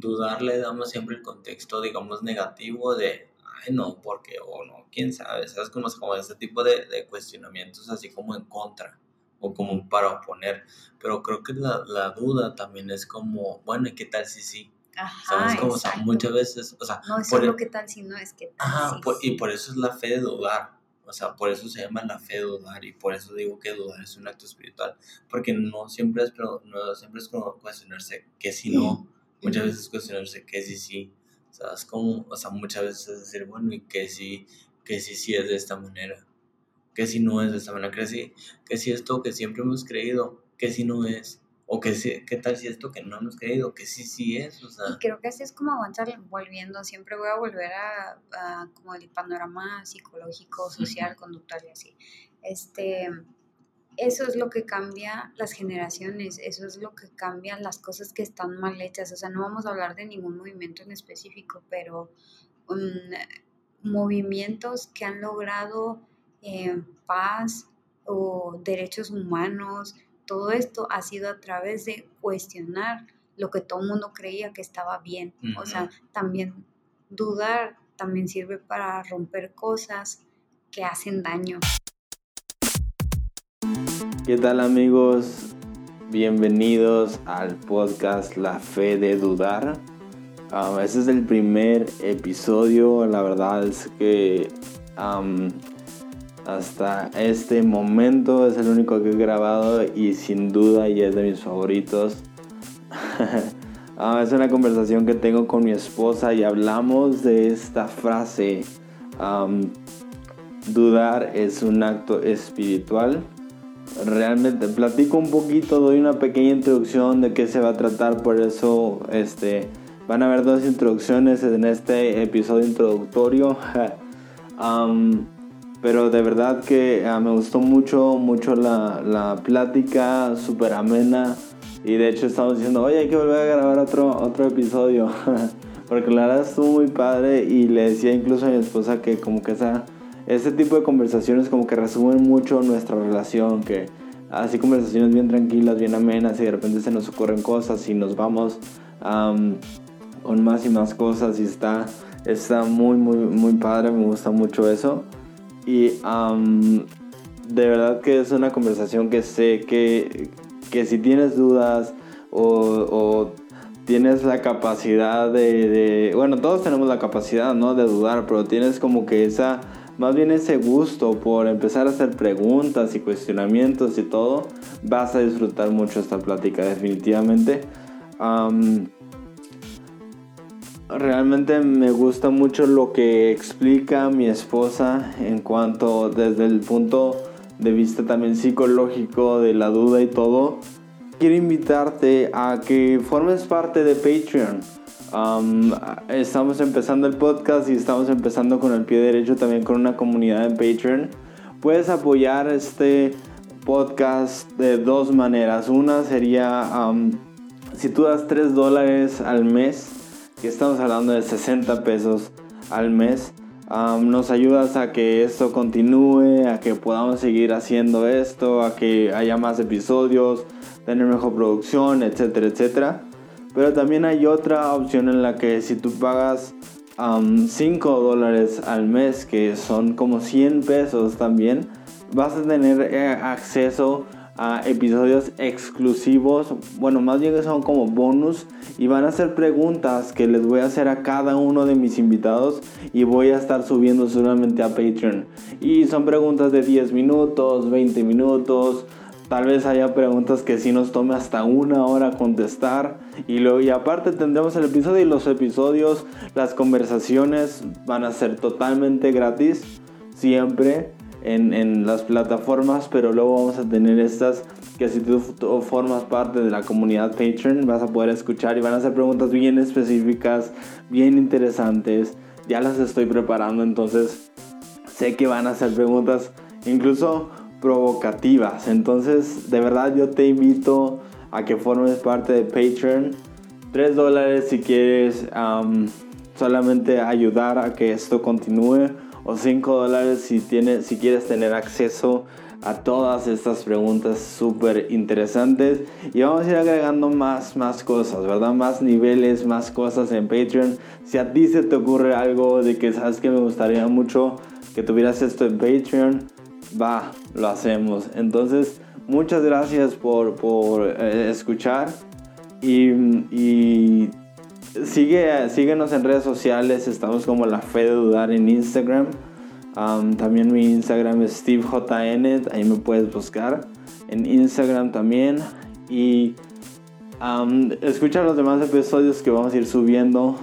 dudar le damos siempre el contexto, digamos, negativo de, ay, no, porque, o no, quién sabe, ¿sabes? Como, como ese tipo de, de cuestionamientos así como en contra o como para oponer. Pero creo que la, la duda también es como, bueno, ¿y qué tal si sí? Ajá, Como, o sea, muchas veces, o sea, No es por solo el- qué tal si no es que tal Ajá, si por- y sí. por eso es la fe de dudar. O sea, por eso se llama la fe de dudar y por eso digo que dudar es un acto espiritual. Porque no siempre es, pero no siempre es como cuestionarse que si no, muchas veces cuestionarse que sí. O sea, es como, o sea, muchas veces es decir, bueno, y que si, que si sí es de esta manera. Que si no es de esta manera, que si, que si esto que siempre hemos creído, que si no es. O que si, qué tal si esto que no hemos creído, que sí sí es. O sea, Y creo que así es como avanzar volviendo, siempre voy a volver a, a como el panorama psicológico, social, conductual y así. Este, eso es lo que cambia las generaciones, eso es lo que cambia las cosas que están mal hechas. O sea, no vamos a hablar de ningún movimiento en específico, pero mm, movimientos que han logrado eh, paz o derechos humanos, todo esto ha sido a través de cuestionar lo que todo el mundo creía que estaba bien. O sea, también dudar también sirve para romper cosas que hacen daño. ¿Qué tal amigos? Bienvenidos al podcast La Fe de Dudar. Este es el primer episodio, la verdad es que hasta este momento es el único que he grabado y sin duda ya es de mis favoritos. Ah, es una conversación que tengo con mi esposa y hablamos de esta frase. dudar es un acto espiritual realmente platico un poquito, doy una pequeña introducción de qué se va a tratar, por eso este, van a haber dos introducciones en este episodio introductorio. Pero de verdad que ah, me gustó mucho, mucho la, la plática, súper amena. Y de hecho estamos diciendo, oye, hay que volver a grabar otro, otro episodio. Porque la verdad estuvo muy padre y le decía incluso a mi esposa que como que esa este tipo de conversaciones como que resumen mucho nuestra relación, que así conversaciones bien tranquilas, bien amenas y de repente se nos ocurren cosas y nos vamos am, con más y más cosas y está, está muy, muy, muy padre, me gusta mucho eso. Y am, de verdad que es una conversación que sé que, que si tienes dudas o, o tienes la capacidad de, de- bueno, todos tenemos la capacidad, ¿no? De dudar, pero tienes como que esa, más bien ese gusto por empezar a hacer preguntas y cuestionamientos y todo, vas a disfrutar mucho esta plática, definitivamente. Am, realmente me gusta mucho lo que explica mi esposa en cuanto desde el punto de vista también psicológico de la duda y todo quiero invitarte a que formes parte de Patreon. Um, estamos empezando el podcast y estamos empezando con el pie derecho también con una comunidad en Patreon. Puedes apoyar este podcast de dos maneras. Una sería um, si tú das 3 dólares al mes, que estamos hablando de 60 pesos al mes, um, nos ayudas a que esto continúe, a que podamos seguir haciendo esto, a que haya más episodios, tener mejor producción, etcétera, etcétera. Pero también hay otra opción en la que si tú pagas 5 dólares al mes, que son como 100 pesos también, vas a tener eh, acceso a episodios exclusivos, bueno, más bien que son como bonus y van a ser preguntas que les voy a hacer a cada uno de mis invitados y voy a estar subiendo solamente a Patreon. Y son preguntas de 10 minutos, 20 minutos, Tal vez haya preguntas que sí nos tome hasta una hora contestar. Y, luego, y aparte tendremos el episodio y los episodios, las conversaciones van a ser totalmente gratis. Siempre en, en las plataformas. Pero luego vamos a tener estas que si tú, formas parte de la comunidad Patreon vas a poder escuchar. Y van a ser preguntas bien específicas, bien interesantes. Ya las estoy preparando. Entonces sé que van a ser preguntas incluso provocativas. Entonces, de verdad yo te invito a que formes parte de Patreon. 3 dólares si quieres solamente ayudar a que esto continúe. O 5 dólares si, tienes, si quieres tener acceso a todas estas preguntas súper interesantes y vamos a ir agregando más, más cosas, ¿verdad? Más niveles, más cosas en Patreon. Si a ti se te ocurre algo de que sabes que me gustaría mucho que tuvieras esto en Patreon, va, lo hacemos. Entonces, muchas gracias por, por eh, escuchar y, sigue, síguenos en redes sociales, estamos como la fe de dudar en Instagram también mi Instagram es SteveJN, ahí me puedes buscar. En Instagram también. Y escucha los demás episodios que vamos a ir subiendo.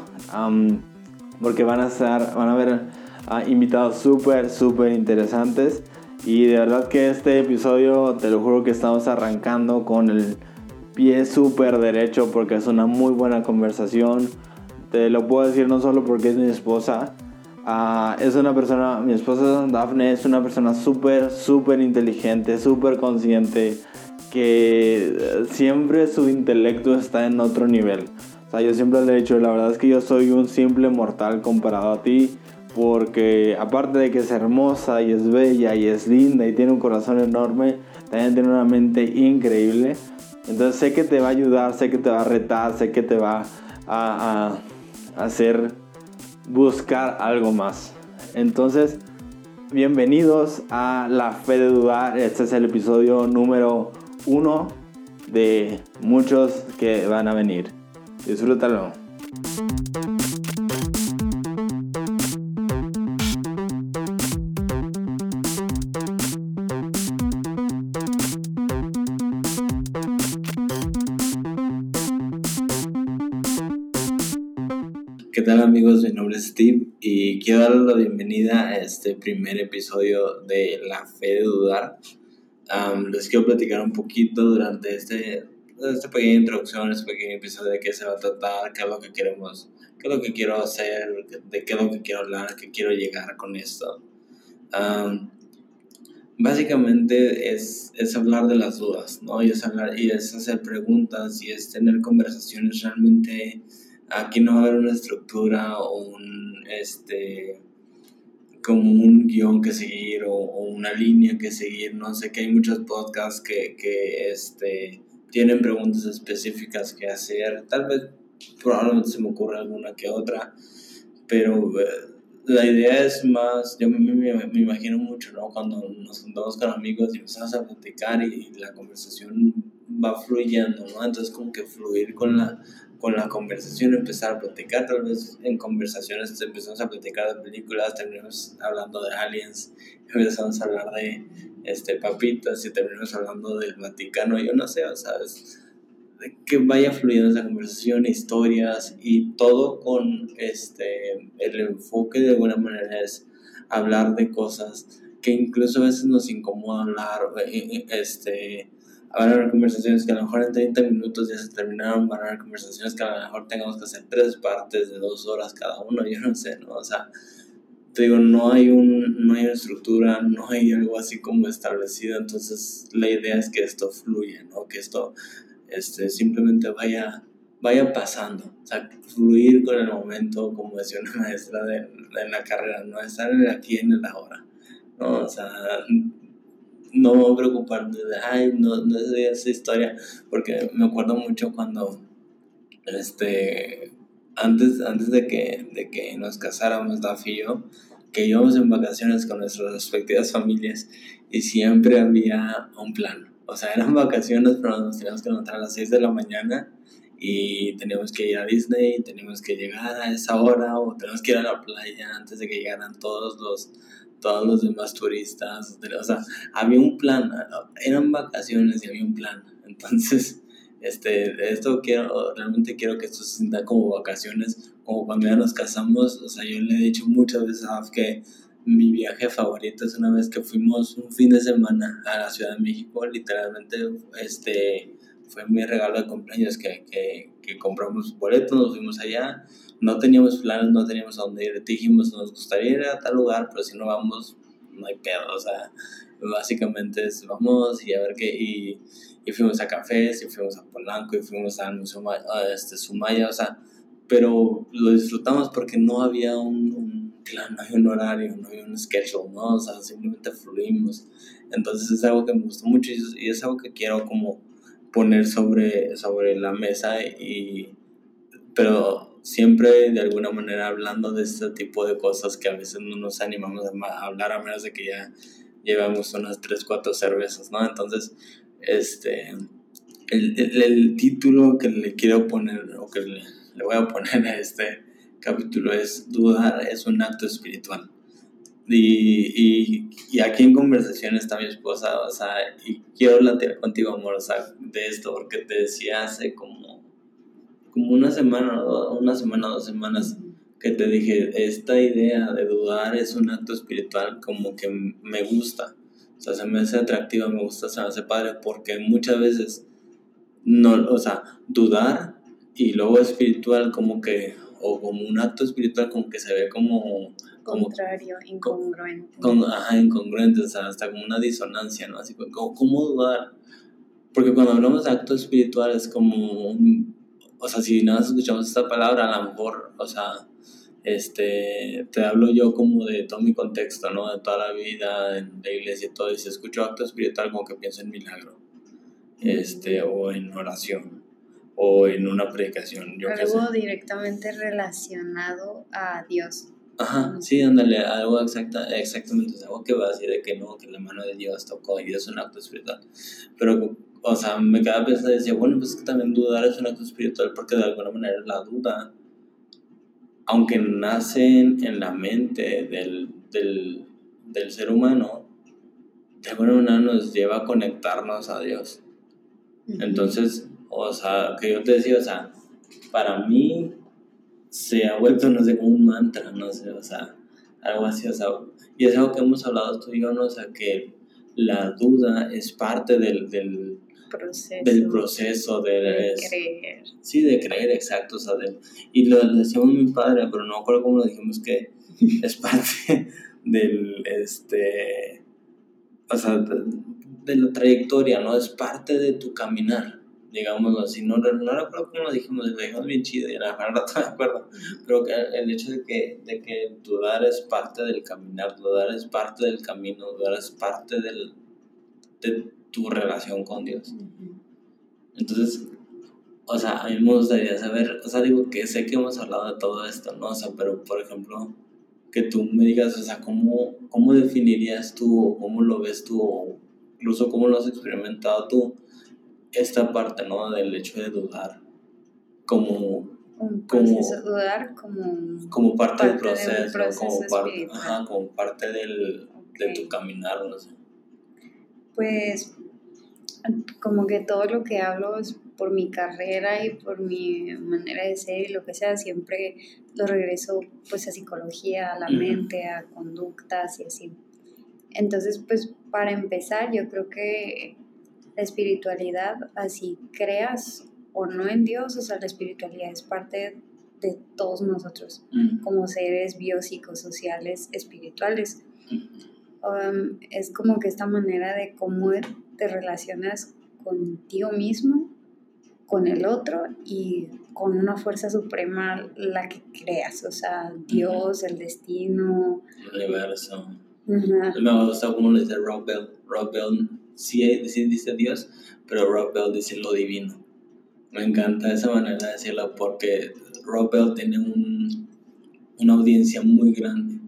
porque van a estar, van a haber ah, invitados súper, súper interesantes. Y de verdad que este episodio, te lo juro que estamos arrancando con el pie súper derecho porque es una muy buena conversación. Te lo puedo decir no solo porque es mi esposa, Ah, es una persona, mi esposa Daphne es una persona súper, súper inteligente, súper consciente, que siempre su intelecto está en otro nivel. O sea, yo siempre le he dicho, la verdad es que yo soy un simple mortal comparado a ti, porque aparte de que es hermosa y es bella y es linda y tiene un corazón enorme, también tiene una mente increíble. Entonces sé que te va a ayudar, sé que te va a retar, sé que te va a, hacer buscar algo más. Entonces, bienvenidos a La Fe de Dudar. Este es el episodio número uno de muchos que van a venir. Disfrútalo. Tal amigos? Mi nombre es Steve y quiero darles la bienvenida a este primer episodio de La Fe de Dudar. les quiero platicar un poquito durante este, esta pequeña introducción, este pequeño episodio de qué se va a tratar, qué es lo que queremos, qué es lo que quiero hacer, de qué es lo que quiero hablar, qué quiero llegar con esto. básicamente es, es hablar de las dudas, ¿no? Y es, hablar, y es hacer preguntas y es tener conversaciones realmente aquí no va a haber una estructura o un, este, como un guion que seguir o, una línea que seguir. No sé que hay muchos podcasts que, que este, tienen preguntas específicas que hacer. Tal vez probablemente se me ocurra alguna que otra, pero eh, la idea es más, yo me, me, me, imagino mucho, ¿no? Cuando nos juntamos con amigos y empezamos a platicar y, y la conversación va fluyendo, ¿no? Entonces como que fluir con la con la conversación empezar a platicar, tal vez en conversaciones empezamos a platicar de películas, terminamos hablando de aliens, empezamos a hablar de este, papitas y terminamos hablando del Vaticano, yo no sé, o sea, que vaya fluyendo esa conversación, historias y todo con este, el enfoque de alguna manera es hablar de cosas que incluso a veces nos incomoda hablar, eh, eh, este, van a haber conversaciones que a lo mejor en 30 minutos ya se terminaron, van a haber conversaciones que a lo mejor tengamos que hacer tres partes de dos horas cada uno, yo no sé, ¿no? O sea, te digo, no hay, un, no hay una estructura, no hay algo así como establecido, entonces la idea es que esto fluya, ¿no? Que esto este, simplemente vaya, vaya pasando, o sea, fluir con el momento, como decía una maestra de, de la carrera, no estar en aquí en el ahora, ¿no? O sea, no preocuparme de, ay, no, no es esa historia, porque me acuerdo mucho cuando, este, antes, antes de, que, de que nos casáramos, Duff y yo, que íbamos en vacaciones con nuestras respectivas familias y siempre había un plan. O sea, eran vacaciones, pero nos teníamos que levantar a las 6 de la mañana y teníamos que ir a Disney, teníamos que llegar a esa hora o teníamos que ir a la playa antes de que llegaran todos los todos los demás turistas, o sea, había un plan, eran vacaciones y había un plan, entonces, este, esto quiero, realmente quiero que esto se sienta como vacaciones, como cuando ya nos casamos, o sea, yo le he dicho muchas veces a que mi viaje favorito es una vez que fuimos un fin de semana a la Ciudad de México, literalmente, este, fue mi regalo de cumpleaños que, que, que compramos boletos, nos fuimos allá, no teníamos planes, no teníamos a dónde ir. Dijimos, nos gustaría ir a tal lugar, pero si no vamos, no hay pedo. O sea, básicamente es, vamos y a ver qué. Y, fuimos a cafés, y fuimos a Polanco, y fuimos a este, Sumaya, o sea, pero lo disfrutamos porque no había un, claro, no hay un horario, no hay un schedule, ¿no? O sea, simplemente fluimos. Entonces es algo que me gustó mucho y es algo que quiero como poner sobre, sobre la mesa y pero siempre de alguna manera hablando de este tipo de cosas que a veces no nos animamos a hablar a menos de que ya llevamos unas 3, 4 cervezas, ¿no? Entonces, este, el, el, título que le quiero poner o que le, voy a poner a este capítulo es Dudar es un acto espiritual. Y, y, y, aquí en conversación está mi esposa, o sea, y quiero plantear contigo, amor, o sea, de esto, porque te decía hace como, como una semana, una semana, dos semanas, que te dije, esta idea de dudar es un acto espiritual como que me gusta, o sea, se me hace atractiva, me gusta, se me hace padre, porque muchas veces, no, o sea, dudar y luego espiritual como que, o como un acto espiritual como que se ve como... Contrario, incongruente. Con, ajá, incongruente, o sea, hasta como una disonancia, ¿no? Así como, ¿cómo dudar? Porque cuando hablamos de acto espiritual es como un, o sea, si nada más escuchamos esta palabra, a lo mejor, o sea, este, te hablo yo como de todo mi contexto, ¿no? De toda la vida, en la iglesia y todo, y si escucho acto espiritual como que pienso en milagro, este, o en oración, o en una predicación. Yo algo directamente relacionado a Dios. Ajá, sí, ándale, algo exacta, exactamente, es algo que va a decir de que no, que la mano de Dios tocó y es un acto espiritual. Pero, o sea, me quedaba pensando y decía, bueno, pues que también dudar es un acto espiritual porque de alguna manera la duda, aunque nace en la mente del, del, del ser humano, de alguna manera nos lleva a conectarnos a Dios. Entonces, o sea, que yo te decía, o sea, para mí se ha vuelto, no sé, como un mantra, no sé, o sea, algo así, o sea, y es algo que hemos hablado tú y yo, ¿no? O sea, que la duda es parte del, del proceso, del proceso de, de creer. Sí, de creer, exacto, o sea, de, y lo decíamos mi padre, pero no me acuerdo cómo lo dijimos, que es parte del, este, o sea, de, de la trayectoria, ¿no? Es parte de tu caminar digámoslo así, no, no recuerdo cómo lo dijimos, lo dijimos bien chido y la verdad no me acuerdo, pero que el hecho de que, de que dudar es parte del caminar, dudar es parte del camino, dudar es parte del, de tu relación con Dios. Entonces, o sea, a mí me gustaría saber, o sea, digo que sé que hemos hablado de todo esto, ¿no? O sea, pero por ejemplo, que tú me digas, o sea, ¿cómo, cómo definirías tú, o cómo lo ves tú, o incluso cómo lo has experimentado tú? esta parte, ¿no? Del hecho de dudar como... Un como, dudar como... Como parte, del proceso, como, parte, ajá, como parte del, okay. de tu caminar, no sé. Pues como que todo lo que hablo es por mi carrera y por mi manera de ser y lo que sea, siempre lo regreso pues a psicología, a la uh -huh. mente, a conductas y así. Entonces, pues para empezar, yo creo que la espiritualidad, así creas o no en Dios, o sea, la espiritualidad es parte de todos nosotros, mm. como seres biopsicosociales espirituales. Um, es como que esta manera de cómo te relacionas contigo mismo, con el otro y con una fuerza suprema, la que creas, o sea, Dios, el destino. El universo. Uh -huh. Me gusta como lo dice Rob Bell. Rob Bell sí, sí dice Dios, pero Rob Bell dice lo divino. Me encanta esa manera de decirlo porque Rob Bell tiene un, una audiencia muy grande.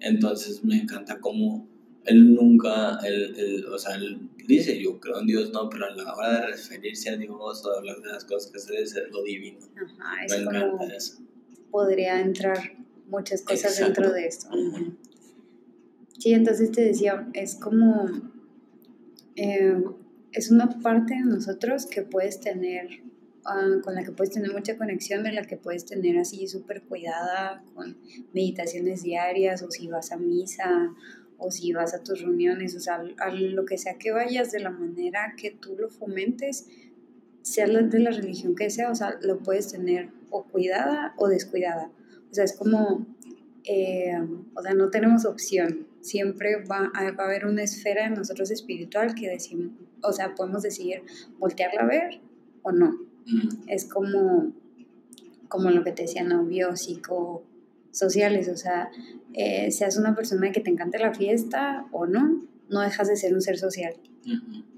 Entonces me encanta cómo él nunca, él, él, o sea, él dice yo creo en Dios, no, pero a la hora de referirse a Dios o de hablar de las cosas que se dice lo divino. Ajá, me encanta eso. Podría entrar muchas cosas Exacto. dentro de esto. Uh -huh. Sí, entonces te decía, es como eh, es una parte de nosotros que puedes tener, uh, con la que puedes tener mucha conexión, de la que puedes tener así súper cuidada, con meditaciones diarias, o si vas a misa, o si vas a tus reuniones, o sea, a lo que sea que vayas, de la manera que tú lo fomentes, sea de la religión que sea, o sea, lo puedes tener o cuidada o descuidada. O sea, es como, eh, o sea, no tenemos opción siempre va a, va a, haber una esfera en nosotros espiritual que decimos, o sea, podemos decidir voltearla a ver o no. Mm. Es como, como lo que te decía, no, biopsico, sociales, o sea, eh, seas una persona que te encante la fiesta o no, no dejas de ser un ser social.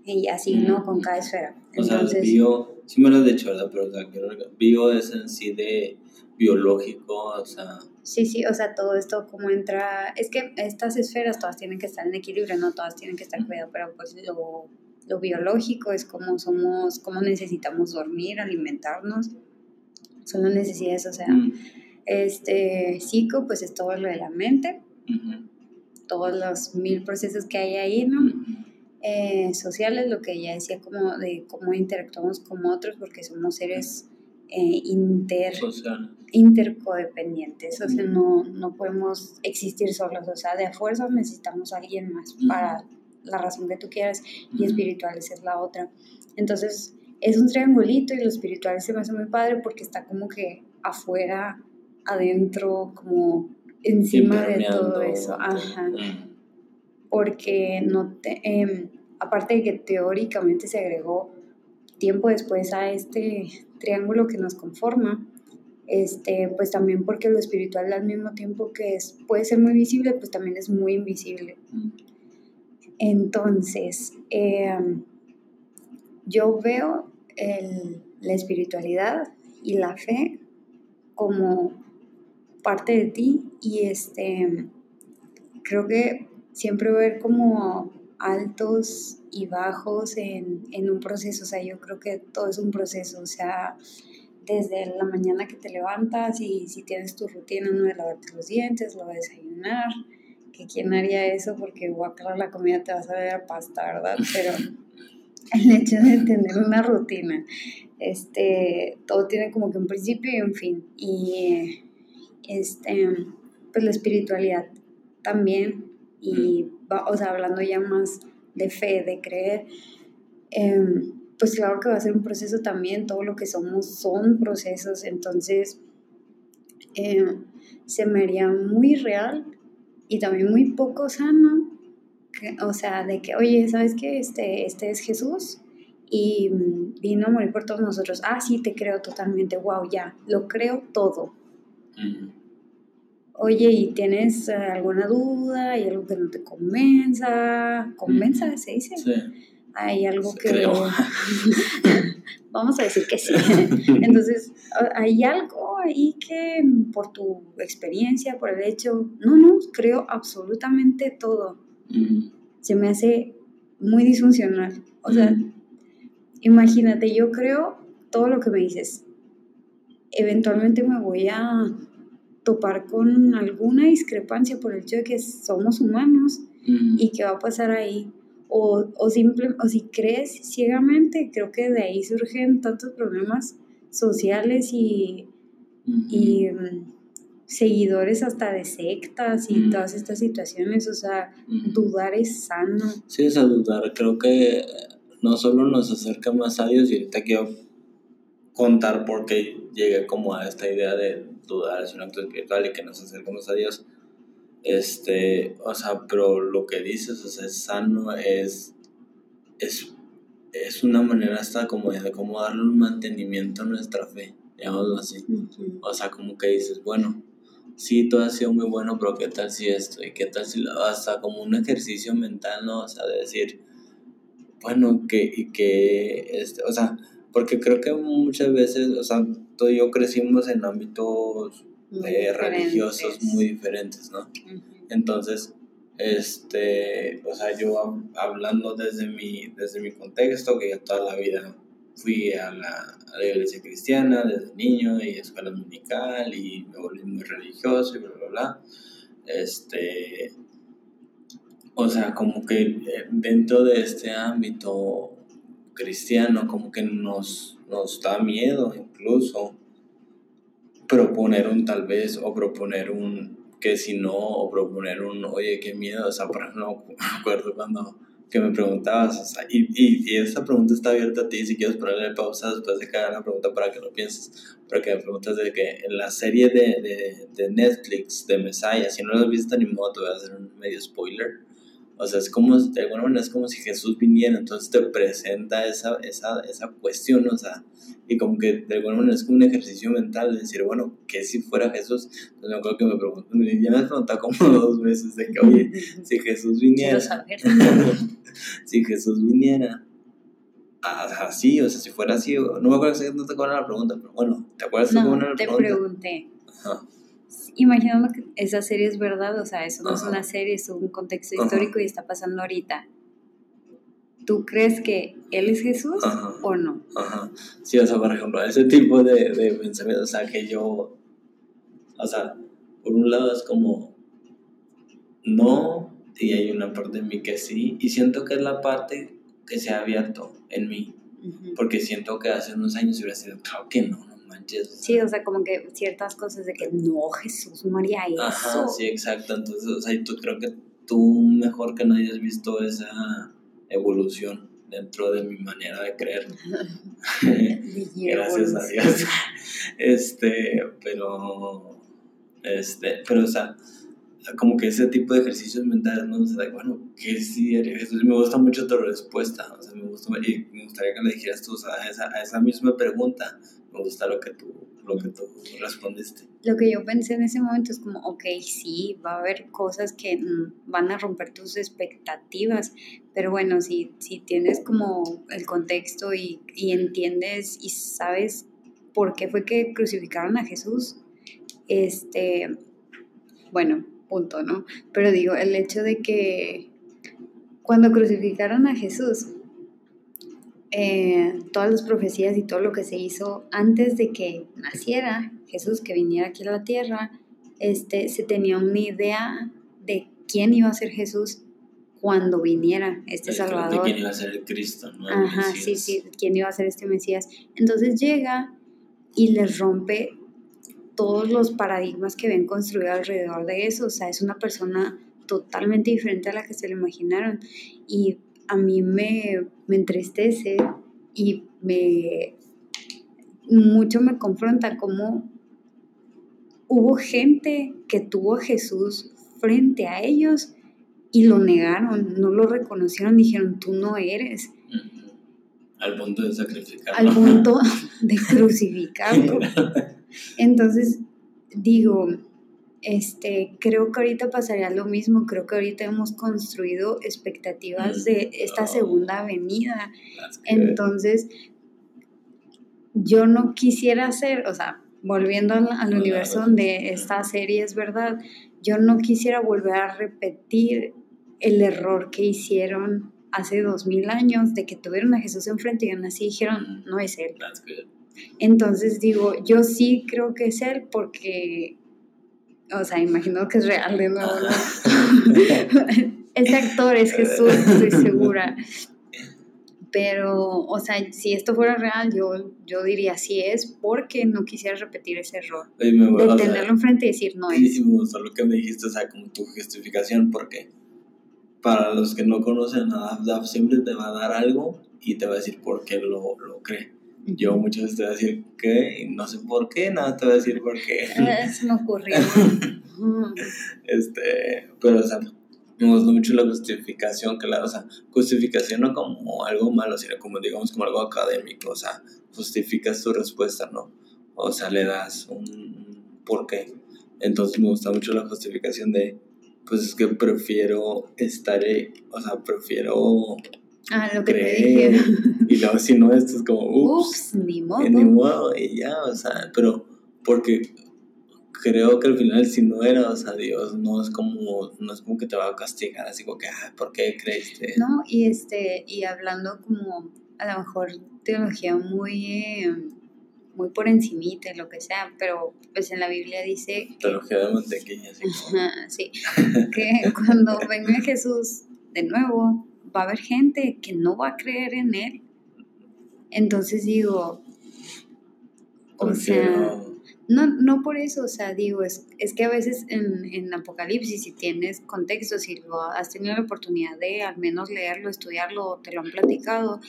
Y así, ¿no? Con cada esfera. O sea, el bio, sí me lo has dicho, ¿verdad? Pero o sea, bio es en sí de biológico, o sea... Sí, sí, o sea, todo esto como entra... Es que estas esferas todas tienen que estar en equilibrio, no todas tienen que estar cuidadas, pero pues lo, lo biológico es como somos, cómo necesitamos dormir, alimentarnos, son las necesidades, o sea, este psico, pues es todo lo de la mente, todos los mil procesos que hay ahí, ¿no? Eh, sociales, lo que ya decía, como de cómo interactuamos con otros, porque somos seres eh, inter, intercodependientes, o sea, no, no podemos existir solos, o sea, de a fuerza necesitamos a alguien más para la razón que tú quieras, y espiritual es la otra. Entonces, es un triangulito y lo espiritual se me hace muy padre porque está como que afuera, adentro, como encima de todo eso. Ajá porque no te, em, aparte de que teóricamente se agregó tiempo después a este triángulo que nos conforma, este, pues también porque lo espiritual al mismo tiempo que es, puede ser muy visible, pues también es muy invisible. Entonces, em, yo veo la espiritualidad y la fe como parte de ti y este, creo que siempre ver como altos y bajos en, en, un proceso, o sea, yo creo que todo es un proceso, o sea, desde la mañana que te levantas y si tienes tu rutina, no de lavarte los dientes, lo de desayunar, que quién haría eso porque guacala la comida te vas a ver a pasta, ¿verdad? Pero el hecho de tener una rutina, este, todo tiene como que un principio y un fin, y este, pues la espiritualidad también y, o sea, hablando ya más de fe, de creer, em, pues claro que va a ser un proceso también, todo lo que somos son procesos, entonces em, se me haría muy real y también muy poco sano, o sea, de que, oye, ¿sabes qué? Este, este es Jesús y vino a morir por todos nosotros. Ah, sí, te creo totalmente, wow, ya, lo creo todo oye, ¿y tienes eh, alguna duda? ¿Hay algo que no te convenza? ¿Convenza se dice? Sí. Hay algo que... Creo. Vamos a decir que sí. Entonces, ¿hay algo ahí que por tu experiencia, por el hecho, no, no, creo absolutamente todo. Se me hace muy disfuncional. O sea, imagínate, yo creo todo lo que me dices. Eventualmente me voy a topar con alguna discrepancia por el hecho de que somos humanos y qué va a pasar ahí. O, o, simple, o si crees ciegamente, creo que de ahí surgen tantos problemas sociales y, y mm, seguidores hasta de sectas y todas estas situaciones. O sea, dudar es sano. Sí, es a dudar. Creo que no solo nos acerca más a Dios y ahorita quiero contar por qué llegué como a esta idea de dudar es un acto espiritual y que nos acercamos a Dios. Este, o sea, pero lo que dices, o sea, es sano, es, es, es una manera hasta como de cómo darle un mantenimiento a nuestra fe, llamémoslo así. O sea, como que dices, bueno, sí, todo ha sido muy bueno, pero ¿qué tal si esto? ¿Y qué tal si hasta como un ejercicio mental, ¿no? O sea, de decir, bueno, que, y que, este, o sea, porque creo que muchas veces, o sea, tú y yo crecimos en ámbitos eh, religiosos muy diferentes, ¿no? Entonces, este, o sea, yo hablando desde mi, desde mi contexto, que ya toda la vida fui a la, a la iglesia cristiana desde niño y escuela dominical y me volví muy religioso y bla, bla, bla. Este, o sea, como que eh, dentro de este ámbito cristiano como que nos, nos da miedo incluso proponer un tal vez o proponer un que si no o proponer un oye qué miedo o sea pero no me acuerdo cuando que me preguntabas o sea, y, y, y, esta pregunta está abierta a ti si quieres ponerle pausa después de cada la pregunta para que lo pienses pero que me preguntas de que en la serie de, de, de Netflix de Messiah si no lo has visto ni modo te voy a hacer un medio spoiler O sea, es como, de alguna manera es como si Jesús viniera, entonces te presenta esa, esa, esa cuestión, o sea, y como que de alguna manera es como un ejercicio mental de decir, bueno, ¿qué si fuera Jesús? Entonces me acuerdo que me preguntó, ya me has preguntado como dos veces de que, oye, si Jesús viniera, si Jesús viniera, así, o sea, si fuera así, no me acuerdo si no te acuerdas la pregunta, pero bueno, ¿te acuerdas no, cómo era la te pregunta? te pregunté. Ajá imaginando que esa serie es verdad, o sea, eso no es una serie, es un contexto histórico y está pasando ahorita. ¿Tú crees que él es Jesús o no? Ajá. Sí, o sea, por ejemplo, ese tipo de, de pensamiento, o sea, que yo, o sea, por un lado es como, no, y hay una parte de mí que sí, y siento que es la parte que se ha abierto en mí, porque siento que hace unos años hubiera sido, claro que no, Sí, o sea, como que ciertas cosas de que no, Jesús, María, eso. Ajá, sí, exacto. Entonces, o sea, tú creo que tú mejor que nadie has visto esa evolución dentro de mi manera de creer. Gracias a Dios. Este, pero, este, pero, o sea, como que ese tipo de ejercicios mentales, ¿no? O sea, bueno, ¿qué sí Jesús? Me gusta mucho tu respuesta, o sea, me, gusta, y me gustaría que le dijeras tú, o sea, a esa, a esa misma pregunta, gusta lo que tú, lo que tú respondiste. Lo que yo pensé en ese momento es como, ok, sí, va a haber cosas que mm, van a romper tus expectativas, pero bueno, si, si tienes como el contexto y, y entiendes y sabes por qué fue que crucificaron a Jesús, este, bueno, punto, ¿no? Pero digo, el hecho de que cuando crucificaron a Jesús, eh, todas las profecías y todo lo que se hizo antes de que naciera Jesús, que viniera aquí a la tierra, este, se tenía una idea de quién iba a ser Jesús cuando viniera este Salvador. De quién iba a ser el Cristo, ¿no? Ajá, sí, sí, quién iba a ser este Mesías. Entonces llega y les rompe todos los paradigmas que ven construido alrededor de eso. O sea, es una persona totalmente diferente a la que se lo imaginaron. Y a mí me, entristece y me mucho me confronta como hubo gente que tuvo a Jesús frente a ellos y lo negaron, no lo reconocieron, dijeron, tú no eres. Al punto de sacrificarlo. Al punto de crucificarlo. Entonces, digo, este, creo que ahorita pasaría lo mismo, creo que ahorita hemos construido expectativas mm, de esta segunda venida. Entonces, yo no quisiera hacer, o sea, volviendo al, universo donde esta serie es verdad, yo no quisiera volver a repetir el error que hicieron hace dos mil años de que tuvieron a Jesús enfrente y aún así dijeron, no es él. Entonces digo, yo sí creo que es él porque o sea, imagino que es real de nuevo. Ese actor es Jesús, estoy segura. Pero, o sea, si esto fuera real, yo, yo diría sí es, porque no quisiera repetir ese error. de tenerlo enfrente y decir no es. Y me gustó lo que me dijiste, o sea, como tu justificación, porque para los que no conocen a Daf, siempre te va a dar algo y te va a decir por qué lo, lo cree. Yo muchas veces te voy a decir qué, y no sé por qué, nada te voy a decir por qué. Se me ocurrió. este, pero, o sea, me gustó mucho la justificación, que la, o sea, justificación no como algo malo, sino como, digamos, como algo académico, o sea, justificas tu respuesta, ¿no? O sea, le das un por qué. Entonces me gusta mucho la justificación de, pues es que prefiero estar, o sea, prefiero Ah, lo que te dije. Y luego si no, esto es como, ups, ni modo. Ni modo, y ya, o sea, pero porque creo que al final si no era, o sea, Dios no es como, no es como que te va a castigar, así como que, ah, ¿por qué creíste? No, y este, y hablando como a lo mejor teología muy, em, muy por encimita, lo que sea, pero pues en la Biblia dice... Teología de mantequilla, sí. sí, que cuando venga Jesús de nuevo, va a haber gente que no va a creer en él. Entonces digo, o sea, no, no por eso, o sea, digo, es, es que a veces en, en, Apocalipsis, si tienes contexto, si lo has tenido la oportunidad de al menos leerlo, estudiarlo, te lo han platicado,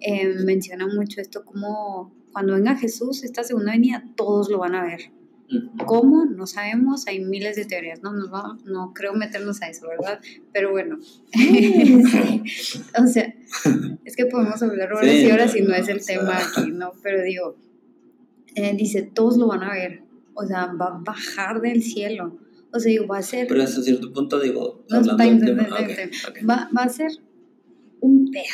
eh, menciona mucho esto como cuando venga Jesús, esta segunda venida, todos lo van a ver. ¿Cómo? No sabemos, hay miles de teorías, no, nos vamos, no creo meternos a eso, ¿verdad? Pero bueno, o sea, es que podemos hablar horas y horas y no es el tema aquí, ¿no? Pero digo, eh, dice, todos lo van a ver, o sea, va a bajar del cielo, o sea, digo, va a ser... Pero hasta cierto punto digo, no, Va, va a ser un pedo,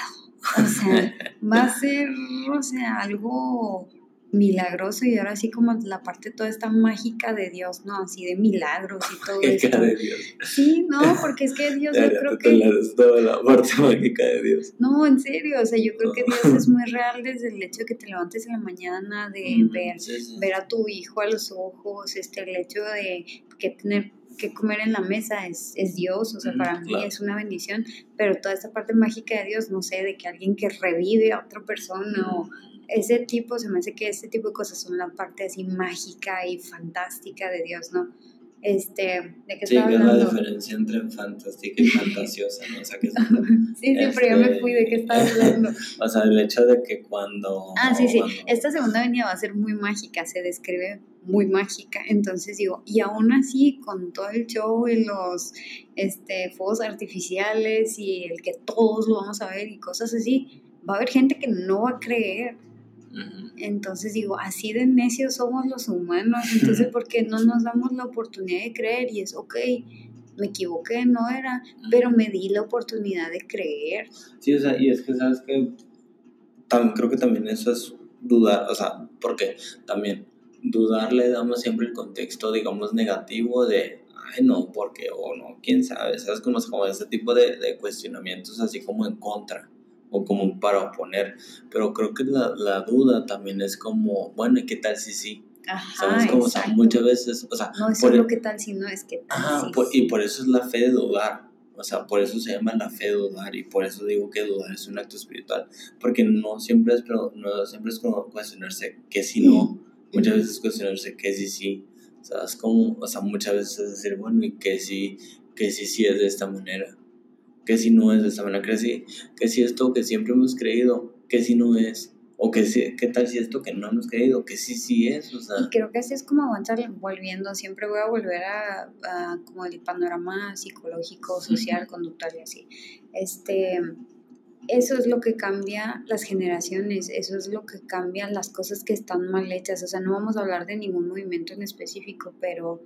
o sea, va a ser, o sea, algo milagroso y ahora sí como la parte toda esta mágica de Dios, ¿no? Así de milagros y todo eso. de Dios. Sí, no, porque es que Dios yo creo que... toda la parte mágica de Dios. No, en serio, o sea, yo creo que Dios es muy real desde el hecho de que te levantes en la mañana, de ver, ver a tu hijo a los ojos, este, el hecho de que tener que comer en la mesa es, es Dios, o sea, para mí es una bendición, pero toda esta parte mágica de Dios, no sé, de que alguien que revive a otra persona o ese tipo, se me hace que ese tipo de cosas son la parte así mágica y fantástica de Dios, ¿no? Este, ¿de qué sí, que es la diferencia entre fantástica y fantasiosa, ¿no? O sea, que sí, sí, pero ya me este, fui, ¿de qué estás hablando? o sea, el hecho de que cuando... Ah, sí, sí, esta segunda avenida va a ser muy mágica, se describe muy mágica, entonces digo, y aún así, con todo el show y los este, fuegos artificiales y el que todos lo vamos a ver y cosas así, va a haber gente que no va a creer entonces digo, así de necios somos los humanos, entonces ¿por qué no nos damos la oportunidad de creer? Y es, ok, me equivoqué, no era, pero me di la oportunidad de creer. Sí, o sea, y es que sabes que también, creo que también eso es dudar, o sea, porque también dudar le damos siempre el contexto, digamos, negativo de, ay, no, porque, o no, quién sabe, ¿sabes? Como, como ese tipo de, de cuestionamientos así como en contra o como para oponer, pero creo que la, la duda también es como, bueno, ¿y qué tal si sí? Ajá, Como, o sea, muchas veces, o sea, no es solo qué tal si no es que tal ajá, y por eso es la fe de dudar, o sea, por eso se llama la fe de dudar y por eso digo que dudar es un acto espiritual, porque no siempre es, pero no siempre es como cuestionarse que si no, muchas veces cuestionarse que si sí, o sea, es como, o sea, muchas veces es decir, bueno, y que sí, que sí, sí es de esta manera, que si no es de esa manera, si, que si esto que siempre hemos creído, que si no es, o que si, qué tal si esto que no hemos creído, que sí, sí es, o sea. Y creo que así es como avanzar volviendo, siempre voy a volver a, como el panorama psicológico, social, conductual y así. Este, eso es lo que cambia las generaciones, eso es lo que cambia las cosas que están mal hechas, o sea, no vamos a hablar de ningún movimiento en específico, pero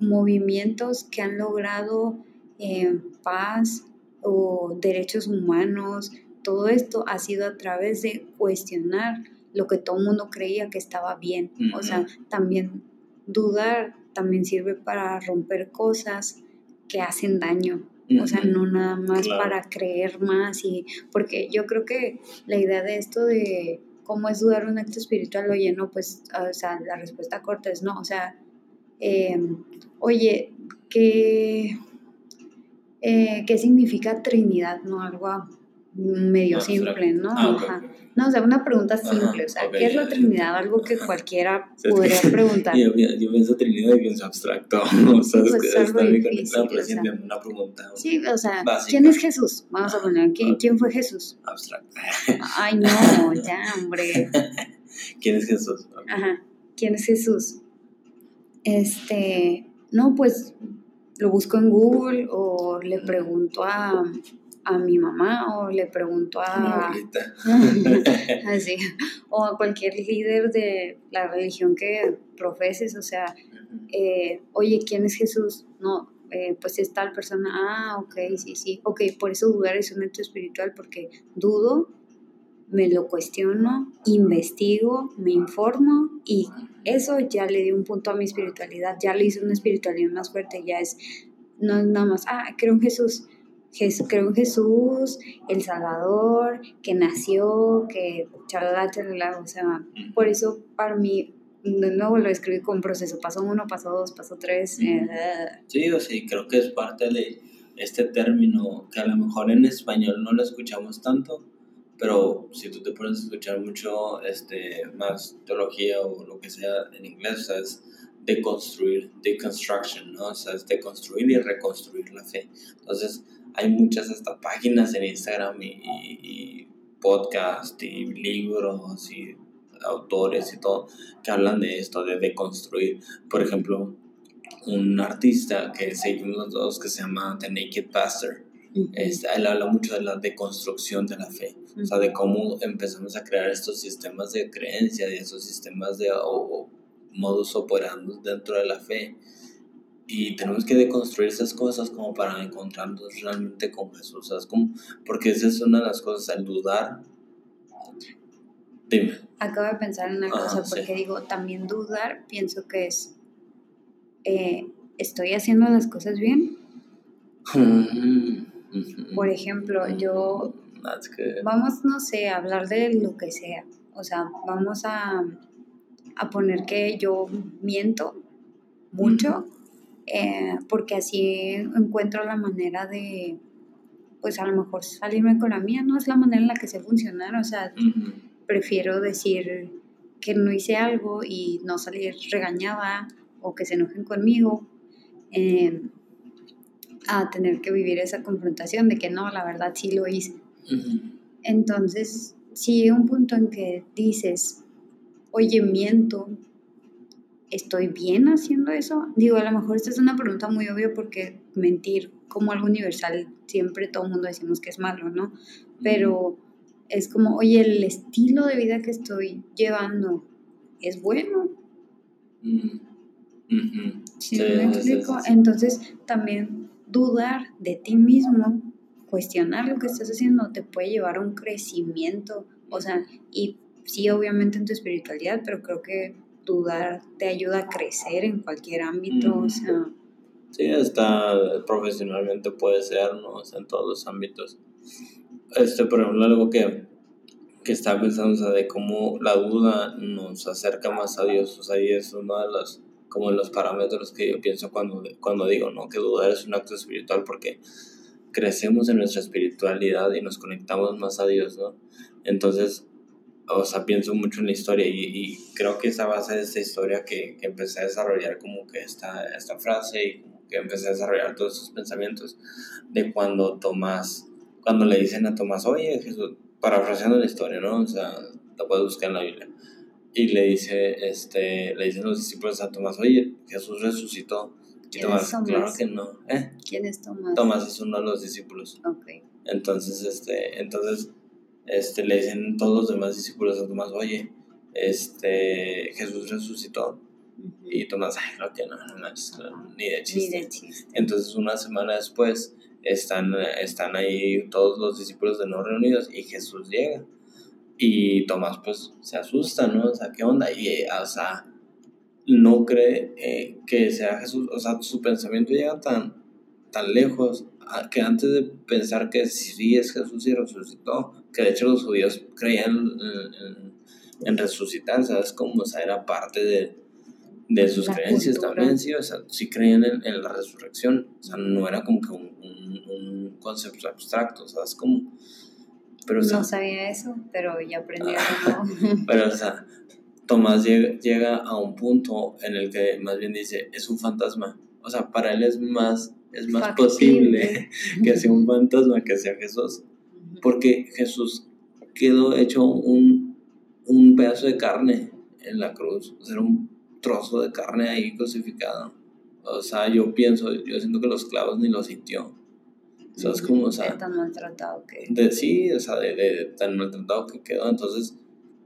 movimientos que han logrado eh, paz o derechos humanos, todo esto ha sido a través de cuestionar lo que todo el mundo creía que estaba bien. O sea, también dudar también sirve para romper cosas que hacen daño. O sea, no nada más para creer más y porque yo creo que la idea de esto de cómo es dudar un acto espiritual, oye, no, pues, o sea, la respuesta corta es no, o sea, em, oye, que eh, qué significa Trinidad, ¿no? Algo medio simple, ¿no? Ah, no, o sea, una pregunta simple, o sea, ¿qué es la Trinidad? Algo que cualquiera podría preguntar. Yo, yo, pienso Trinidad y pienso abstracto, o sea, es pues que está difícil, una pregunta. Sí, o sea, ¿quién es Jesús? Vamos a poner, ¿quién, ¿quién fue Jesús? Abstracto. Ay, no, ya, hombre. ¿Quién es Jesús? Ajá, ¿quién es Jesús? Este, no, pues lo busco en Google o le pregunto a, a mi mamá o le pregunto a, así, o a cualquier líder de la religión que profeses, o sea, eh, oye, ¿quién es Jesús? No, eh, pues es tal persona, ah, ok, sí, sí, ok, por eso dudar es un hecho espiritual, porque dudo, me lo cuestiono, investigo, me informo y eso ya le dio un punto a mi espiritualidad, ya le hizo una espiritualidad más fuerte, ya es, no es nada más, ah, creo en Jesús, creo en Jesús, el Salvador, que nació, que chalala, chalala, o sea, por eso para mí, de nuevo lo escribí con proceso, paso uno, paso dos, paso tres. Eh, sí, o sea, creo que es parte de este término que a lo mejor en español no lo escuchamos tanto, pero si tú te pones a escuchar mucho este, más teología o lo que sea en inglés, o sea, es deconstruir, deconstruction, ¿no? O sea, es deconstruir y reconstruir la fe. Entonces, hay muchas hasta páginas en Instagram y, y, podcast y libros y autores y todo que hablan de esto, de deconstruir. Por ejemplo, un artista que seguimos los que se llama The Naked Pastor. Este, él habla mucho de la deconstrucción de la fe, o sea, de cómo empezamos a crear estos sistemas de creencia, de esos sistemas de o, modus operandi dentro de la fe. Y tenemos que deconstruir esas cosas como para encontrarnos realmente con Jesús, ¿sabes? Como, porque esa es una de las cosas, el dudar. Dime. Acabo de pensar en una cosa, porque digo, también dudar, pienso que es, eh, ¿estoy haciendo las cosas bien? Por ejemplo, yo... Vamos, no sé, a hablar de lo que sea. O sea, vamos a, a poner que yo miento mucho, eh, porque así encuentro la manera de, pues a lo mejor salirme con la mía, no es la manera en la que sé funcionar, o sea, prefiero decir que no hice algo y no salir regañada o que se enojen conmigo. Eh, a tener que vivir esa confrontación de que no, la verdad sí lo hice. Entonces, si llega un punto en que dices, oye, miento, ¿estoy bien haciendo eso? Digo, a lo mejor esta es una pregunta muy obvia porque mentir como algo universal, siempre todo el mundo decimos que es malo, ¿no? Pero es como, oye, el estilo de vida que estoy llevando es bueno. ¿Sí, me explico? Entonces, también dudar de ti mismo, cuestionar lo que estás haciendo, te puede llevar a un crecimiento. O sea, y sí, obviamente en tu espiritualidad, pero creo que dudar te ayuda a crecer en cualquier ámbito. O sea. Sí, hasta profesionalmente puede ser, ¿no? en todos los ámbitos. Este, por ejemplo, algo que, que estaba pensando, o sea, de cómo la duda nos acerca más a Dios, o sea, y es uno de los como los parámetros que yo pienso cuando, cuando digo, ¿no? Que dudar es un acto espiritual porque crecemos en nuestra espiritualidad y nos conectamos más a Dios, ¿no? Entonces, o sea, pienso mucho en la historia y, y creo que esa base de esta historia que, que, empecé a desarrollar como que esta, esta frase y que empecé a desarrollar todos esos pensamientos de cuando Tomás, cuando le dicen a Tomás, oye Jesús, parafraseando la historia, ¿no? O sea, la puedes buscar en la Biblia y le dice, este, le dicen los discípulos a Tomás, oye, Jesús resucitó. Y Tomás, claro que no. ¿Eh? ¿Quién es Tomás? Tomás es uno de los discípulos. Okay. Entonces, este, entonces, este, le dicen todos los demás discípulos a Tomás, oye, este, Jesús resucitó. Y Tomás, ay, claro que no, no, ni de chiste. Ni de chiste. Entonces, una semana después, están, están ahí todos los discípulos de no reunidos y Jesús llega. Y Tomás pues se asusta, ¿no? O sea, ¿qué onda? Y, eh, o sea, no cree eh, que sea Jesús, o sea, su pensamiento llega tan, tan lejos que antes de pensar que sí es Jesús y resucitó, que de hecho los judíos creían en, resucitar, ¿sabes? Como, o sea, era parte de, de sus creencias también, sí, o sea, sí creían en, la resurrección, o sea, no era como que un, un, un concepto abstracto, ¿sabes? Como no sabía eso, pero ya aprendí algo pero, o sea, Tomás llega, a un punto en el que más bien dice, es un fantasma. O sea, para él es más, es más posible que sea un fantasma que sea Jesús. Porque Jesús quedó hecho un, un pedazo de carne en la cruz. O sea, era un trozo de carne ahí crucificado. O sea, yo pienso, yo siento que los clavos ni lo sintió. ¿Sabes cómo? O sea, de tan maltratado que. De, sí, o sea, de, de, tan maltratado que quedó. Entonces,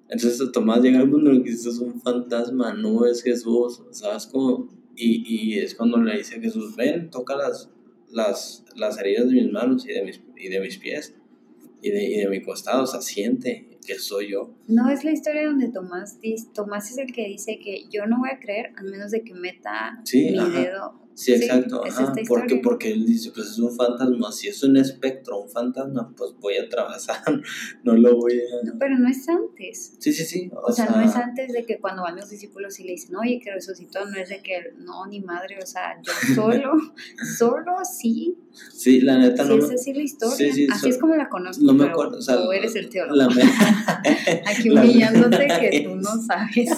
entonces Tomás llega al mundo y dice: es un fantasma, no es Jesús. ¿Sabes cómo? Y, y es cuando le dice a Jesús: ven, toca las, las, las heridas de mis manos y de mis, y de mis pies y de, y de mi costado. O sea, siente que soy yo. No es la historia donde Tomás dice: Tomás es el que dice que yo no voy a creer a menos de que meta mi dedo Sí, exacto, ajá, porque, porque él dice, pues es un fantasma, si es un espectro, un fantasma, pues voy a atravesar, no lo voy a... No, pero no es antes. Sí, sí, sí. O, sea, no es antes de que cuando van los discípulos y le dicen, oye, que resucitó, no es de que, no, ni madre, o sea, yo solo, solo sí. Sí, la neta no. Sí, es así la historia. Sí, sí, así es como la conozco. No me acuerdo, o sea, tú eres el teólogo. La Aquí humillándote que tú no sabes.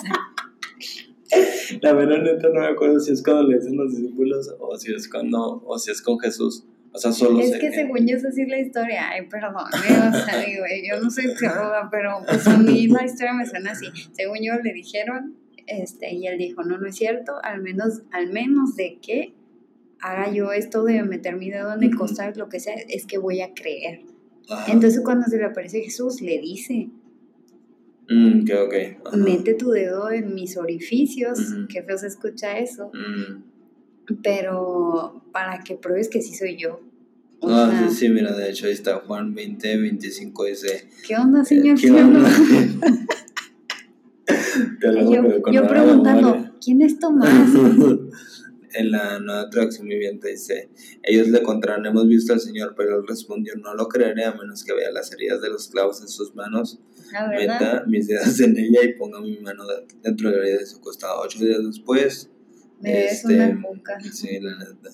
La verdad neta no me acuerdo si es cuando le dicen los discípulos o si es cuando o si es con Jesús. O sea, solo es que, según yo es así la historia, ay, perdón, o sea, digo, yo no soy psicóloga, pero pues a mí la historia me suena así. Según yo le dijeron, este, y él dijo, no, no es cierto, al menos, al menos de que haga yo esto de meter mi dedo en el costal, lo que sea, es que voy a creer. Ajá. Entonces cuando se le aparece Jesús, le dice, Mm, que mete tu dedo en mis orificios, Ujú. qué feo se escucha eso, Mm. pero para que pruebes que sí soy yo. O Ah, sí, sí, mira, de hecho ahí está Juan 20, 25 dice... ¿Qué onda, señor? Eh, ¿Qué ¿Sí o no? onda? Lo yo preguntando. ¿quién es Tomás? en la nueva traducción viviente dice, ellos le contarán, hemos visto al Señor, pero él respondió, no lo creeré a menos que vea las heridas de los clavos en sus manos, meta mis dedos en ella y ponga mi mano de- dentro de la herida de su costado. Ocho días después, Me este, una cuca, sí, la neta,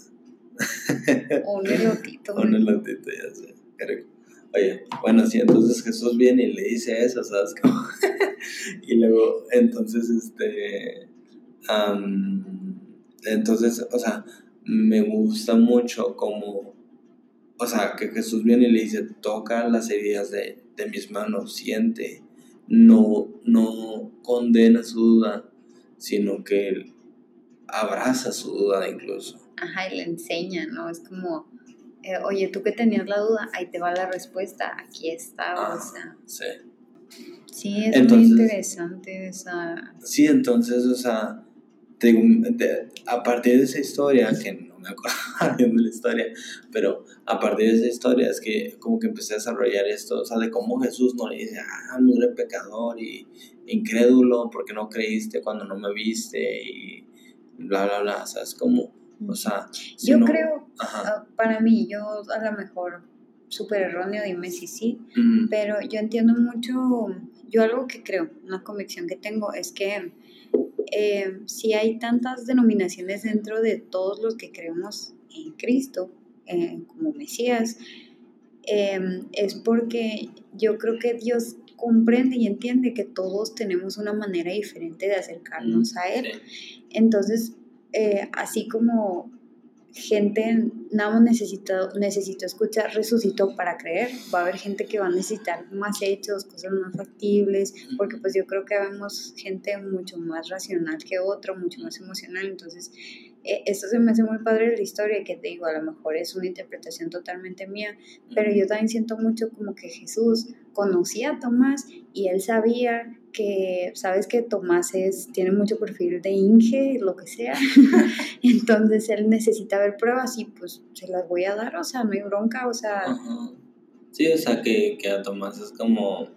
un elotito. un elotito, ya sé, qué rico. Oye, bueno, sí, entonces Jesús viene y le dice eso, ¿sabes? Y luego, entonces, este, am, entonces, o sea, me gusta mucho como, o sea, que Jesús viene y le dice, toca las heridas de, de mis manos, siente, no, no condena su duda, sino que él abraza su duda incluso. Ajá, y le enseña, ¿no? Es como, eh, oye, tú que tenías la duda, ahí te va la respuesta, aquí está, o sea. Sí. Sí, es Entonces- muy interesante esa... Sí, entonces, o sea, te a partir de esa historia, que no me acuerdo bien de la historia, pero a partir de esa historia es que como que empecé a desarrollar esto, o sea, de cómo Jesús no le dice, ah, no eres pecador y incrédulo porque no creíste cuando no me viste y bla, bla, bla, o sea, es como, o sea, si Yo no- creo, Ajá, ah, para mí, yo a lo mejor súper erróneo, dime si sí, mm, pero yo entiendo mucho, yo algo que creo, una convicción que tengo es que eh, si hay tantas denominaciones dentro de todos los que creemos en Cristo eh, como Mesías, eh, es porque yo creo que Dios comprende y entiende que todos tenemos una manera diferente de acercarnos a Él. Entonces, eh, así como gente nada más necesitó, necesitó escuchar, resucitó para creer, va a haber gente que va a necesitar más hechos, cosas más factibles, porque pues yo creo que vemos gente mucho más racional que otro, mucho más emocional, entonces eh, esto se me hace muy padre la historia, que te digo, a lo mejor es una interpretación totalmente mía, pero yo también siento mucho como que Jesús conocía a Tomás y él sabía que, sabes que Tomás es, tiene mucho perfil de Inge, lo que sea, entonces él necesita ver pruebas y pues se las voy a dar, o sea, no hay bronca, o sea. Sí, o sea, que, que a Tomás es como,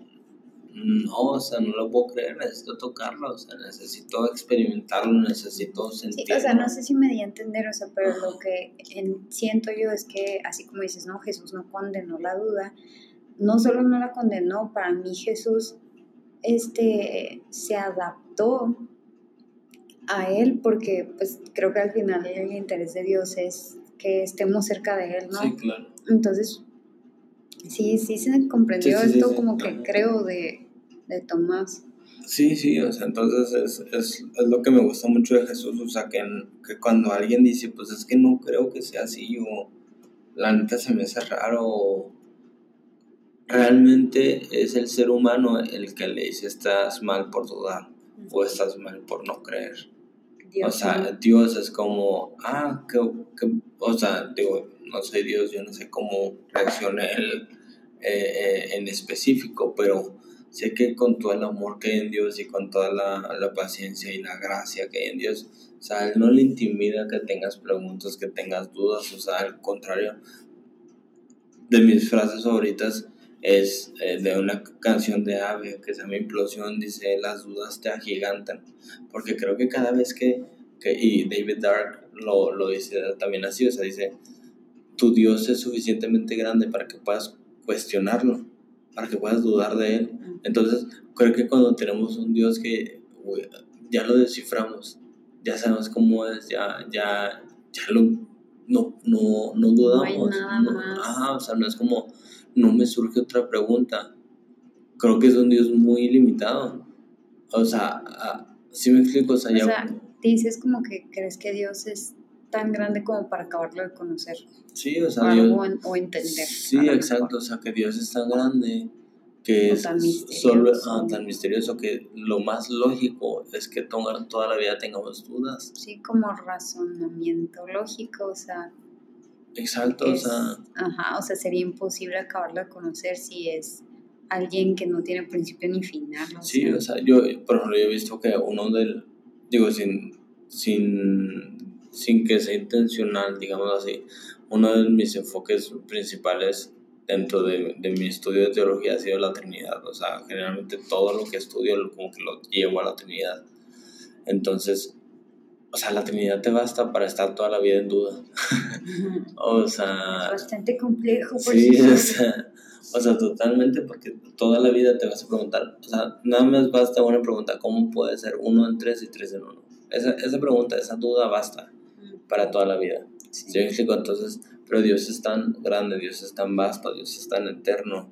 no, o sea, no lo puedo creer, necesito tocarlo, o sea, necesito experimentarlo, necesito sí, sentirlo. o sea, no sé si me di a entender, o sea, pero lo que en- siento yo es que, así como dices, no, Jesús no condenó la duda, no solo no la condenó, para mí Jesús este, se adaptó a él porque pues creo que al final el interés de Dios es que estemos cerca de él, ¿no? Sí, claro. Entonces, sí, sí se comprendió Sí, sí, sí, esto sí. como que creo de, de Tomás. Sí, sí, o sea, entonces es, es, es lo que me gusta mucho de Jesús, o sea, que, que cuando alguien dice, pues es que no creo que sea así, o la neta se me hace raro, o realmente es el ser humano el que le dice estás mal por dudar, o estás mal por no creer. Dios o sea. Dios es como, ah, que, que- o sea, digo, no soy Dios, yo no sé cómo reaccione Él eh, eh, en específico, pero sé que con todo el amor que hay en Dios y con toda la, la paciencia y la gracia que hay en Dios, o sea, Él no le intimida que tengas preguntas, que tengas dudas, o sea, al contrario, de mis frases favoritas es eh, de una canción de Ave que se llama Implosión, dice, las dudas te agigantan, porque creo que cada vez que, que y David Dark lo, lo dice también así, o sea, dice, tu Dios es suficientemente grande para que puedas cuestionarlo, para que puedas dudar de Él. Entonces, creo que cuando tenemos un Dios que uy, ya lo desciframos, ya sabemos cómo es, ya, ya, ya lo, no, no, no dudamos. nada más. Ajá, o sea, no es como, no me surge otra pregunta. Creo que es un Dios muy limitado. O sea, si me explico, o sea, O ya... sea, dices como que crees que Dios es tan grande como para acabarlo de conocer. Sí, o sea, o, Dios, o entender. sí, exacto, mejor. o sea, que Dios es tan grande que O es tan solo ah, tan misterioso que lo más lógico es que toda, toda la vida tengamos dudas. Sí, como razonamiento lógico, o sea, Exacto, es- o sea, ajá, o sea, sería imposible acabarlo de conocer si es alguien que no tiene principio ni final. o sí, sea. o sea, yo, por ejemplo, yo he visto que uno del, digo, sin, sin, sin que sea intencional, digamos así, uno de mis enfoques principales dentro de, de mi estudio de teología ha sido la Trinidad, o sea, generalmente todo lo que estudio lo- como que lo llevo a la Trinidad. Entonces, o sea, la Trinidad te basta para estar toda la vida en duda. O Es sea, bastante complejo. por Sí, o sea, o sea, totalmente, porque toda la vida te vas a preguntar, o sea, nada más basta una pregunta, ¿cómo puede ser uno en tres y tres en uno? Esa, esa pregunta, esa duda basta para toda la vida. Sí. ¿Sí me explico? Entonces, pero Dios es tan grande, Dios es tan vasto, Dios es tan eterno,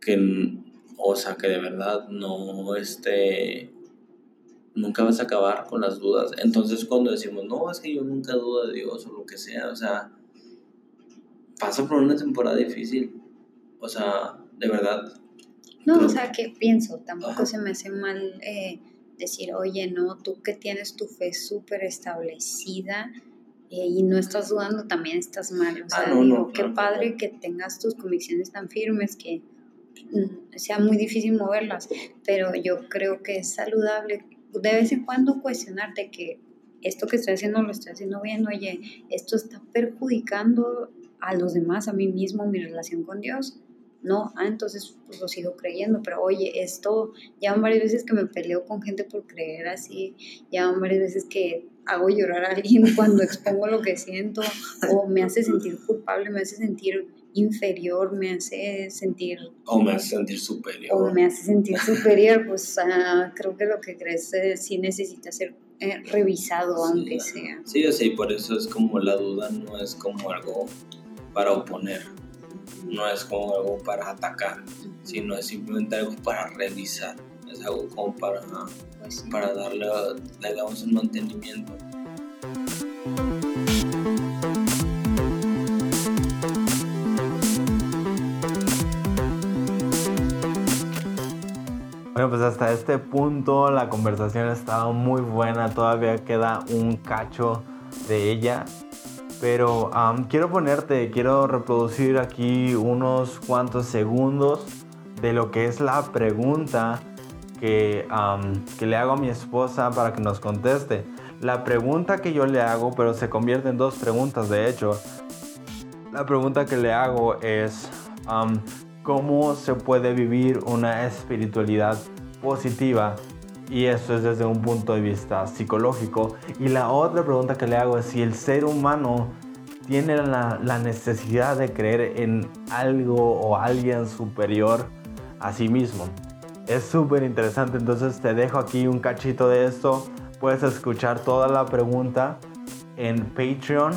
que, o sea, que de verdad no, este, nunca vas a acabar con las dudas. Entonces, cuando decimos, no, es que yo nunca dudo de Dios o lo que sea, o sea, pasa por una temporada difícil. O sea, de verdad. No, creo- o sea, que pienso, tampoco Ajá. se me hace mal eh, decir, oye, no, tú que tienes tu fe súper establecida y no estás dudando, también estás mal. O Ah, sea, no, digo, no, qué claro, padre que tengas tus convicciones tan firmes que mm, sea muy difícil moverlas, pero yo creo que es saludable de vez en cuando cuestionarte que esto que estoy haciendo lo estoy haciendo bien, oye, esto está perjudicando a los demás, a mí mismo, mi relación con Dios. No, ah, entonces pues lo sigo creyendo, pero oye, esto, ya van varias veces que me peleo con gente por creer así, ya van varias veces que hago llorar a alguien cuando expongo lo que siento, o me hace sentir culpable, me hace sentir inferior, me hace sentir O me hace sentir superior. o me hace sentir superior, pues ah, creo que lo que crees eh, sí necesita ser eh, revisado, Sí, aunque sea. Sí, o sea, y por eso es como la duda no es como algo para oponer, no es como algo para atacar, sino es simplemente algo para revisar, es algo como para, Pues sí. para darle, le damos un mantenimiento. Bueno, pues hasta este punto la conversación ha estado muy buena. Todavía queda un cacho de ella. Pero am, quiero ponerte, quiero reproducir aquí unos cuantos segundos de lo que es la pregunta que, le hago a mi esposa para que nos conteste. La pregunta que yo le hago, pero se convierte en dos preguntas de hecho. La pregunta que le hago es, ¿cómo se puede vivir una espiritualidad positiva? Y eso es desde un punto de vista psicológico. Y la otra pregunta que le hago es si el ser humano tiene la necesidad de creer en algo o alguien superior a sí mismo. Es súper interesante, entonces te dejo aquí un cachito de esto. Puedes escuchar toda la pregunta en Patreon.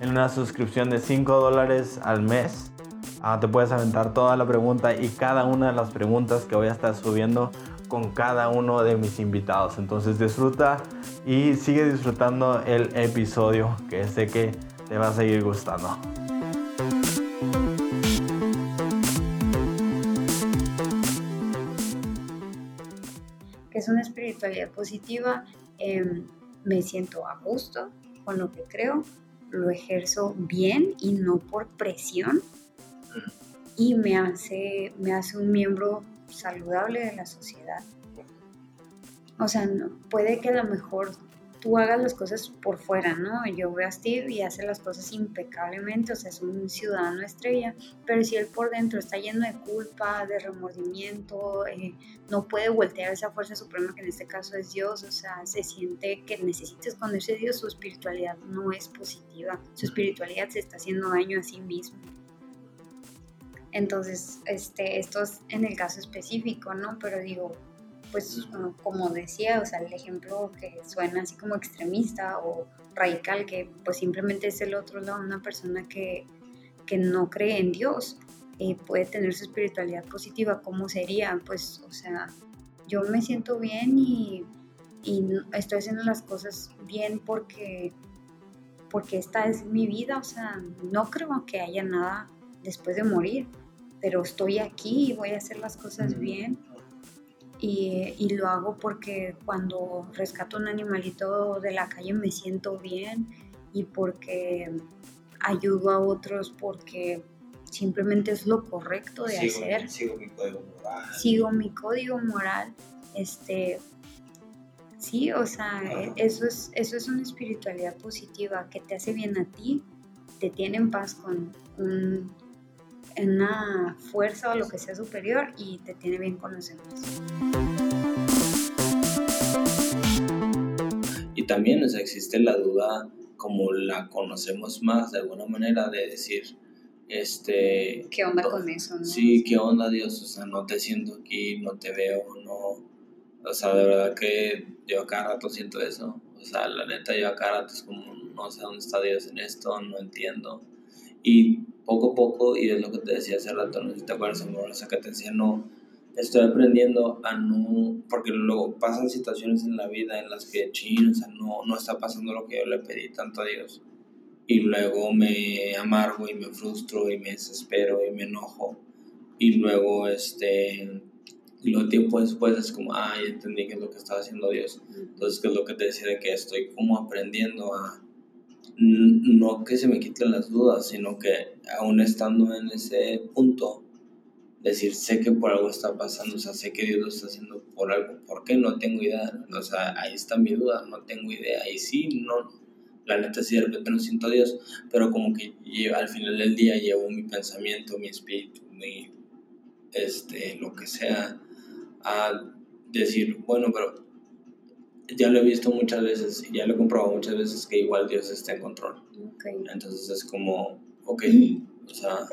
en una suscripción de 5 dólares al mes. Ah, te puedes aventar toda la pregunta y cada una de las preguntas que voy a estar subiendo con cada uno de mis invitados. Entonces disfruta y sigue disfrutando el episodio que sé que te va a seguir gustando. Es una espiritualidad positiva, em, me siento a gusto con lo que creo, lo ejerzo bien y no por presión y me hace, me hace un miembro saludable de la sociedad. O sea, no- puede que a lo mejor tú hagas las cosas por fuera, ¿no? Yo veo a Steve y hace las cosas impecablemente, o sea, es un ciudadano estrella, pero si él por dentro está lleno de culpa, de remordimiento, eh, no puede voltear esa fuerza suprema que en este caso es Dios, o sea, se siente que necesita esconderse de Dios, su espiritualidad no es positiva, su espiritualidad se está haciendo daño a sí mismo. Entonces, este, esto es en el caso específico, ¿no? Pero digo, pues como decía, o sea, el ejemplo que suena así como extremista o radical, que pues simplemente es el otro lado, una persona que, que no cree en Dios, eh, puede tener su espiritualidad positiva, ¿cómo sería? Pues, o sea, yo me siento bien y, y estoy haciendo las cosas bien porque, porque esta es mi vida, o sea, no creo que haya nada después de morir, pero estoy aquí y voy a hacer las cosas bien. Y, y, lo hago porque cuando rescato un animalito de la calle me siento bien y porque ayudo a otros porque simplemente es lo correcto de hacer. Sigo mi código moral. Sigo mi código moral. Este, sí, o sea, eso es, eso es una espiritualidad positiva que te hace bien a ti, te tiene en paz con una fuerza o lo que sea superior y te tiene bien con los demás. Y también o existe la duda como la conocemos más de alguna manera de decir, este... ¿Qué onda con eso? Sí, ¿qué onda Dios? O sea, no te siento aquí, no te veo, no... O sea, de verdad que yo a cada rato siento eso. O sea, la neta yo a cada rato es como, no sé dónde está Dios en esto, no entiendo. Y poco a poco, y es lo que te decía hace rato, no sé si te acuerdas, amor, o sea, que te decía, no, estoy aprendiendo a no, porque luego pasan situaciones en la vida en las que, ching, o sea, no, no está pasando lo que yo le pedí tanto a Dios. Y luego me amargo y me frustro y me desespero y me enojo. Y luego, este, y luego tiempo después es como, ah, ya entendí qué es lo que estaba haciendo Dios. Entonces, qué es lo que te decía de que estoy como aprendiendo a, no que se me quiten las dudas, sino que aún estando en ese punto, decir, sé que por algo está pasando, o sea, sé que Dios lo está haciendo por algo, ¿por qué? No tengo idea, o sea, ahí está mi duda, no tengo idea, y sí, no, la neta sí, de repente no siento a Dios, pero como que al final del día llevo mi pensamiento, mi espíritu, mi, este, lo que sea, a decir, bueno, pero ya lo he visto muchas veces, y ya lo he comprobado muchas veces que igual Dios está en control. Entonces es como, ok,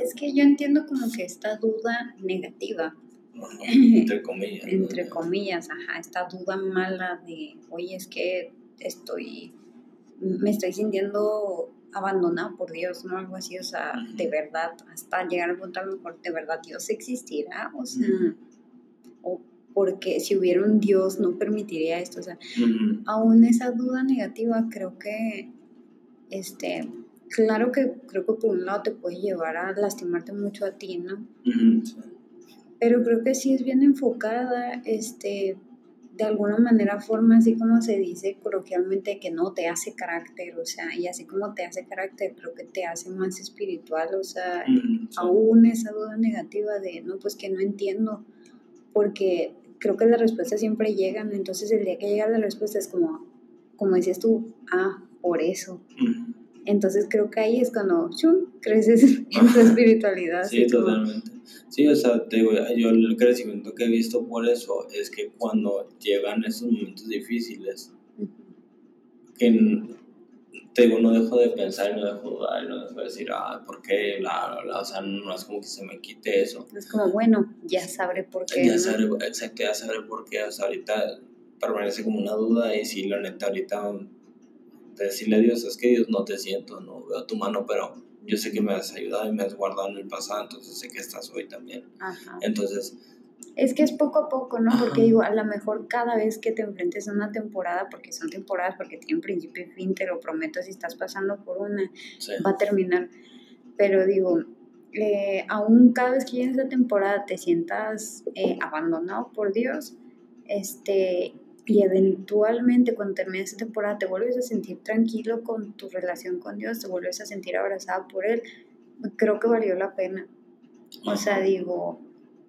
es que yo entiendo como que esta duda negativa. entre comillas. entre comillas, ajá, esta duda mala de, oye, es que estoy, me estoy sintiendo abandonado por Dios, ¿no? Algo así, o sea, de verdad, hasta llegar al punto a lo mejor, de verdad, Dios existirá, o sea, o porque si hubiera un Dios no permitiría esto, o sea, aún esa duda negativa creo que, este, claro que creo que por un lado te puede llevar a lastimarte mucho a ti, ¿no? Pero creo que sí es bien enfocada, este, de alguna manera forma, así como se dice coloquialmente, que no te hace carácter, o sea, y así como te hace carácter, creo que te hace más espiritual, o sea, aún esa duda negativa de, no, pues que no entiendo, porque creo que las respuestas siempre llegan, entonces el día que llega la respuesta es como, como decías tú, ah, por eso. Entonces creo que ahí es cuando creces en tu espiritualidad. Sí, totalmente. Sí, o sea, te digo, yo el crecimiento que he visto por eso es que cuando llegan esos momentos difíciles, que te digo, no dejo de pensar y no dejo de dudar y no dejo de decir, ah, ¿por qué? Bla, bla, O sea, no es como que se me quite eso. Es como, bueno, ya sabré por qué. Ya sabré, exacto, ya sabré por qué. O sea, ahorita permanece como una duda y si la neta ahorita decirle a Dios, es que Dios no te siento, no veo tu mano, pero yo sé que me has ayudado y me has guardado en el pasado, entonces sé que estás hoy también. Entonces... Es que es poco a poco, ¿no? Porque digo, a lo mejor cada vez que te enfrentes a una temporada, porque son temporadas, porque tienen principio y fin, te lo prometo, si estás pasando por una, va a terminar. Pero digo, eh, aún cada vez que llegues esa temporada te sientas eh, abandonado por Dios, este, y eventualmente cuando termine esa temporada te vuelves a sentir tranquilo con tu relación con Dios, te vuelves a sentir abrazada por Él, creo que valió la pena. O sea, digo,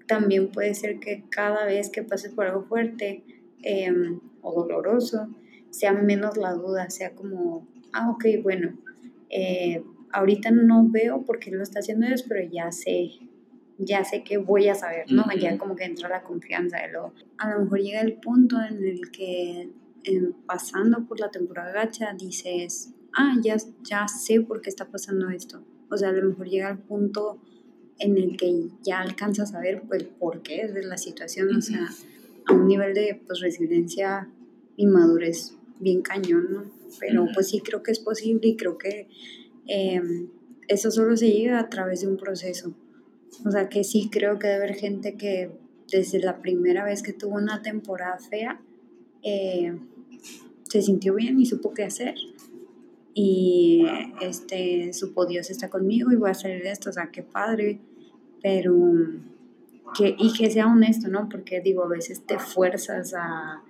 también puede ser que cada vez que pases por algo fuerte em, o doloroso, sea menos la duda, sea como, ah, ok, bueno, eh, ahorita no veo por qué lo está haciendo Dios, pero ya sé ya sé que voy a saber, ¿no? Ya como que entra la confianza de lo... A lo mejor llega el punto en el que pasando por la temporada gacha dices, ah, ya, ya sé por qué está pasando esto. O sea, a lo mejor llega el punto en el que ya alcanzas a ver el porqué de la situación, o sea, a un nivel de pues, resiliencia y madurez bien cañón, ¿no? Pero pues sí creo que es posible y creo que em, eso solo se llega a través de un proceso. O sea que sí creo que debe haber gente que desde la primera vez que tuvo una temporada fea, eh, se sintió bien y supo qué hacer. Y este, supo Dios está conmigo y voy a salir de esto, o sea, qué padre. Pero, que, y que sea honesto, ¿no? Porque digo, a veces te fuerzas a,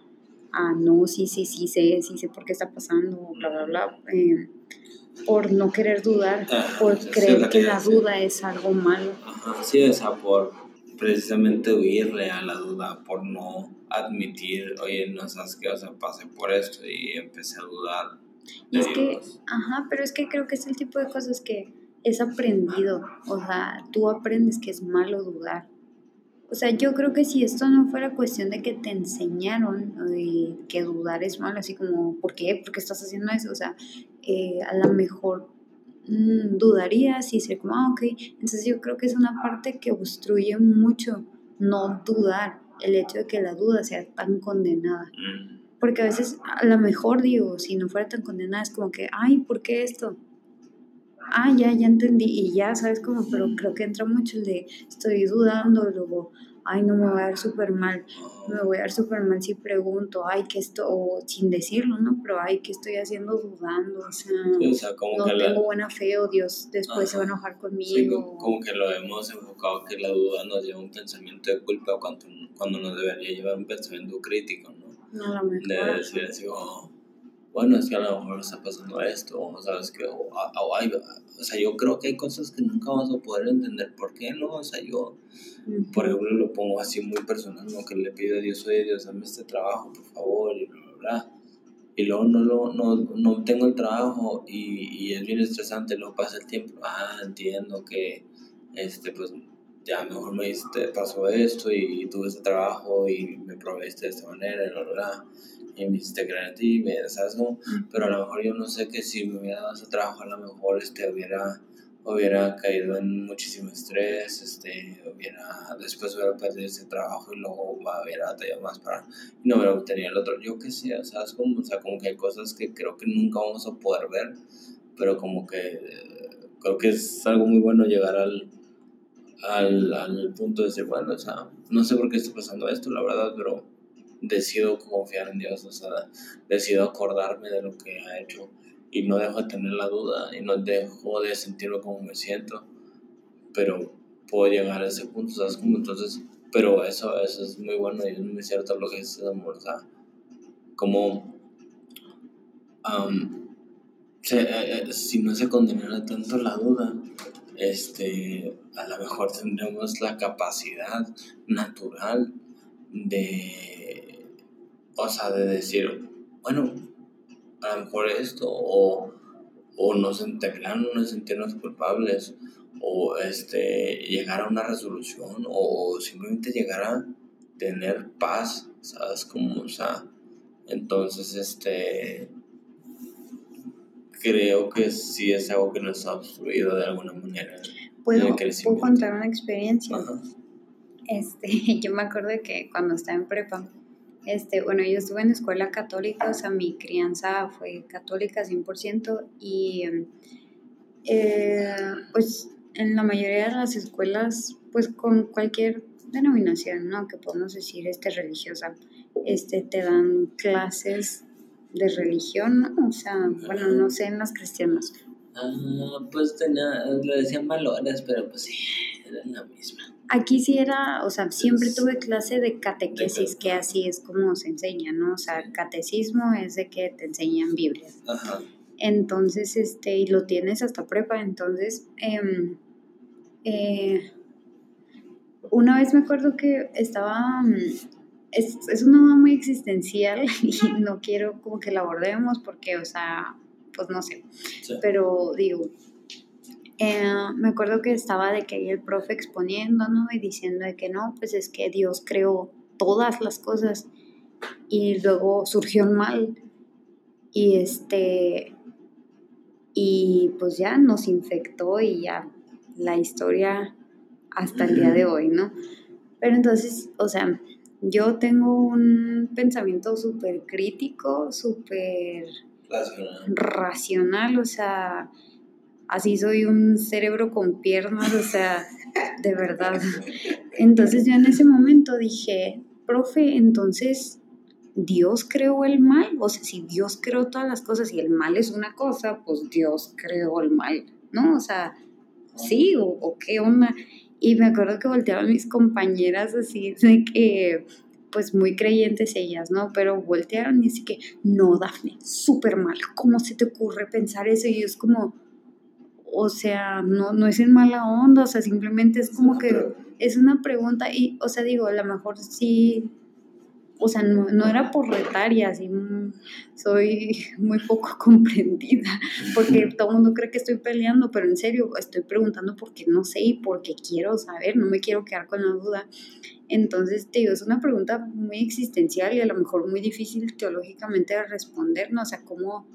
a no, sí, sí, sí sé, sí sé por qué está pasando, bla, bla, bla. Eh, por no querer dudar, por creer que la duda es algo malo. Ajá, sí, o sea, por precisamente huirle a la duda, por no admitir, oye, no sabes qué, o sea, pasé por esto y empecé a dudar. Y es que, ajá, pero es que creo que es el tipo de cosas que es aprendido, o sea, tú aprendes que es malo dudar. O sea, yo creo que si esto no fuera cuestión de que te enseñaron eh, que dudar es malo, así como, ¿por qué? ¿Por qué estás haciendo eso? O sea, eh, a lo mejor mm, dudarías y ser como, ah, ok. Entonces yo creo que es una parte que obstruye mucho no dudar, el hecho de que la duda sea tan condenada. Mm. Porque a veces, a lo mejor digo, si no fuera tan condenada, es como que, ay, ¿por qué esto? Ah, ya, ya entendí, y ya, ¿sabes cómo? Pero creo que entra mucho el de, estoy dudando, luego, ay, no me voy a dar súper mal, me voy a dar súper mal si pregunto, ay, que esto, o sin decirlo, ¿no? Pero, ay, ¿qué estoy haciendo dudando? O sea, Sí, o sea, como no que la- tengo buena fe o Dios después se va a Ajá. enojar Sí, conmigo. como, como que lo hemos enfocado que la duda nos lleva a un pensamiento de culpa cuando, cuando nos debería llevar un pensamiento crítico, ¿no? No, a lo mejor. De decir así, oh, bueno, es que a lo mejor está pasando esto, o sabes que, o, o hay- o sea, yo creo que hay cosas que nunca vamos a poder entender, ¿por qué no? O sea, yo, por ejemplo, lo pongo así muy personal, ¿no? Que le pido a Dios, oye, Dios, dame este trabajo, por favor, y bla, bla, bla. Y luego no, lo, no, no tengo el trabajo y, y es bien estresante, luego pasa el tiempo, ah, entiendo que, este, pues, ya mejor me pasó esto y tuve este trabajo y me proveiste de esta manera, bla, bla, bla. Y me hiciste creer en ti, me, ¿sabes cómo? Pero a lo mejor yo no sé que si me hubiera dado ese trabajo, a lo mejor, este, hubiera hubiera caído en muchísimo estrés, este, hubiera, después hubiera perdido ese trabajo y luego hubiera batallado más para, y no hubiera obtenido el otro, yo qué sé, ¿sabes? Como, o sea, como que hay cosas que creo que nunca vamos a poder ver, pero como que creo que es algo muy bueno llegar al, al, al punto de decir, bueno, o sea, no sé por qué está pasando esto, la verdad, pero decido confiar en Dios, o sea, decido acordarme de lo que ha hecho y no dejo de tener la duda y no dejo de sentirlo como me siento, pero puedo llegar a ese punto, ¿sabes? Como entonces, pero eso, eso es muy bueno y es muy cierto lo que es el amor, o como am, se- eh, eh, si no se condenara tanto la duda, este, a lo mejor tendremos la capacidad natural de, o sea, de decir, bueno, a lo mejor esto, o, o nos enterran, no sentirnos culpables, o este, llegar a una resolución, o simplemente llegar a tener paz, ¿sabes? Como, o sea, entonces, este, creo que sí es algo que nos ha obstruido de alguna manera. ¿Puedo, ¿Puedo contar una experiencia? Ajá. Este, yo me acuerdo que cuando estaba en prepa, este, bueno, yo estuve en escuela católica, o sea, mi crianza fue católica 100% y eh, pues en la mayoría de las escuelas, pues con cualquier denominación, ¿no? Que podemos decir, este, religiosa, este, te dan clases de religión, ¿no? O sea, bueno, no sé en las cristianas, Ah, pues tenía, le decían valores, pero pues sí, era la misma. Aquí sí era, o sea, siempre tuve clase de catequesis, que así es como se enseña, ¿no? O sea, catecismo es de que te enseñan Biblia. Ajá. Entonces, este, y lo tienes hasta prepa. Entonces, em, eh, una vez me acuerdo que estaba, mm, es, es una duda muy existencial y no quiero como que la abordemos porque, o sea, pues no sé, Sí. pero digo, eh, me acuerdo que estaba de que ahí el profe exponiendo, ¿no? Y diciendo de que no, pues es que Dios creó todas las cosas y luego surgió el mal y este, y pues ya nos infectó y ya la historia hasta el día de hoy, ¿no? Pero entonces, o sea, yo tengo un pensamiento súper crítico, súper Racional. racional, o sea, así soy un cerebro con piernas, o sea, de verdad. Entonces yo en ese momento dije, profe, entonces, Dios creó el mal, o sea, si Dios creó todas las cosas y el mal es una cosa, pues Dios creó el mal, ¿no? O sea, sí, o, qué onda. Y me acuerdo que volteaban mis compañeras así, de que, pues muy creyentes ellas, ¿no? Pero voltearon y así que, no, Dafne, súper mal, ¿cómo se te ocurre pensar eso? Y es como, o sea, no, no es en mala onda, o sea, simplemente es como que es una pregunta y, o sea, digo, a lo mejor sí o sea, no, era por retar y así mm, soy muy poco comprendida, porque todo el mundo cree que estoy peleando, pero en serio estoy preguntando porque no sé y porque quiero saber, no me quiero quedar con la duda. Entonces, te digo, es una pregunta muy existencial y a lo mejor muy difícil teológicamente de responder, ¿no? O sea, ¿cómo,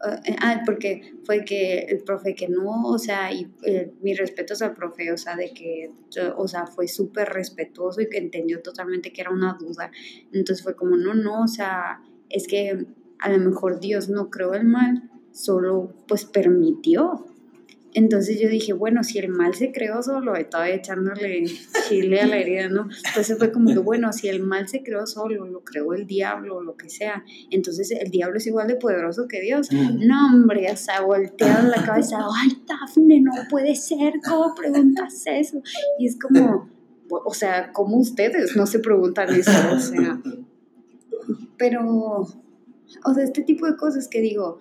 ah, porque fue que el profe que no, o sea, y eh, mis respetos al profe, o sea, de que, o sea, fue súper respetuoso y que entendió totalmente que era una duda. Entonces fue como, no, no, o sea, es que a lo mejor Dios no creó el mal, solo pues permitió entonces yo dije, bueno, si el mal se creó solo, estaba echándole chile a la herida, ¿no? Entonces fue como que, bueno, si el mal se creó solo, lo creó el diablo, o lo que sea, entonces el diablo es igual de poderoso que Dios. No, hombre, o sea, volteado la cabeza, ay, Dafne, no puede ser, ¿cómo preguntas eso? Y es como, o sea, ¿cómo ustedes no se preguntan eso? O sea, pero, o sea, este tipo de cosas que digo,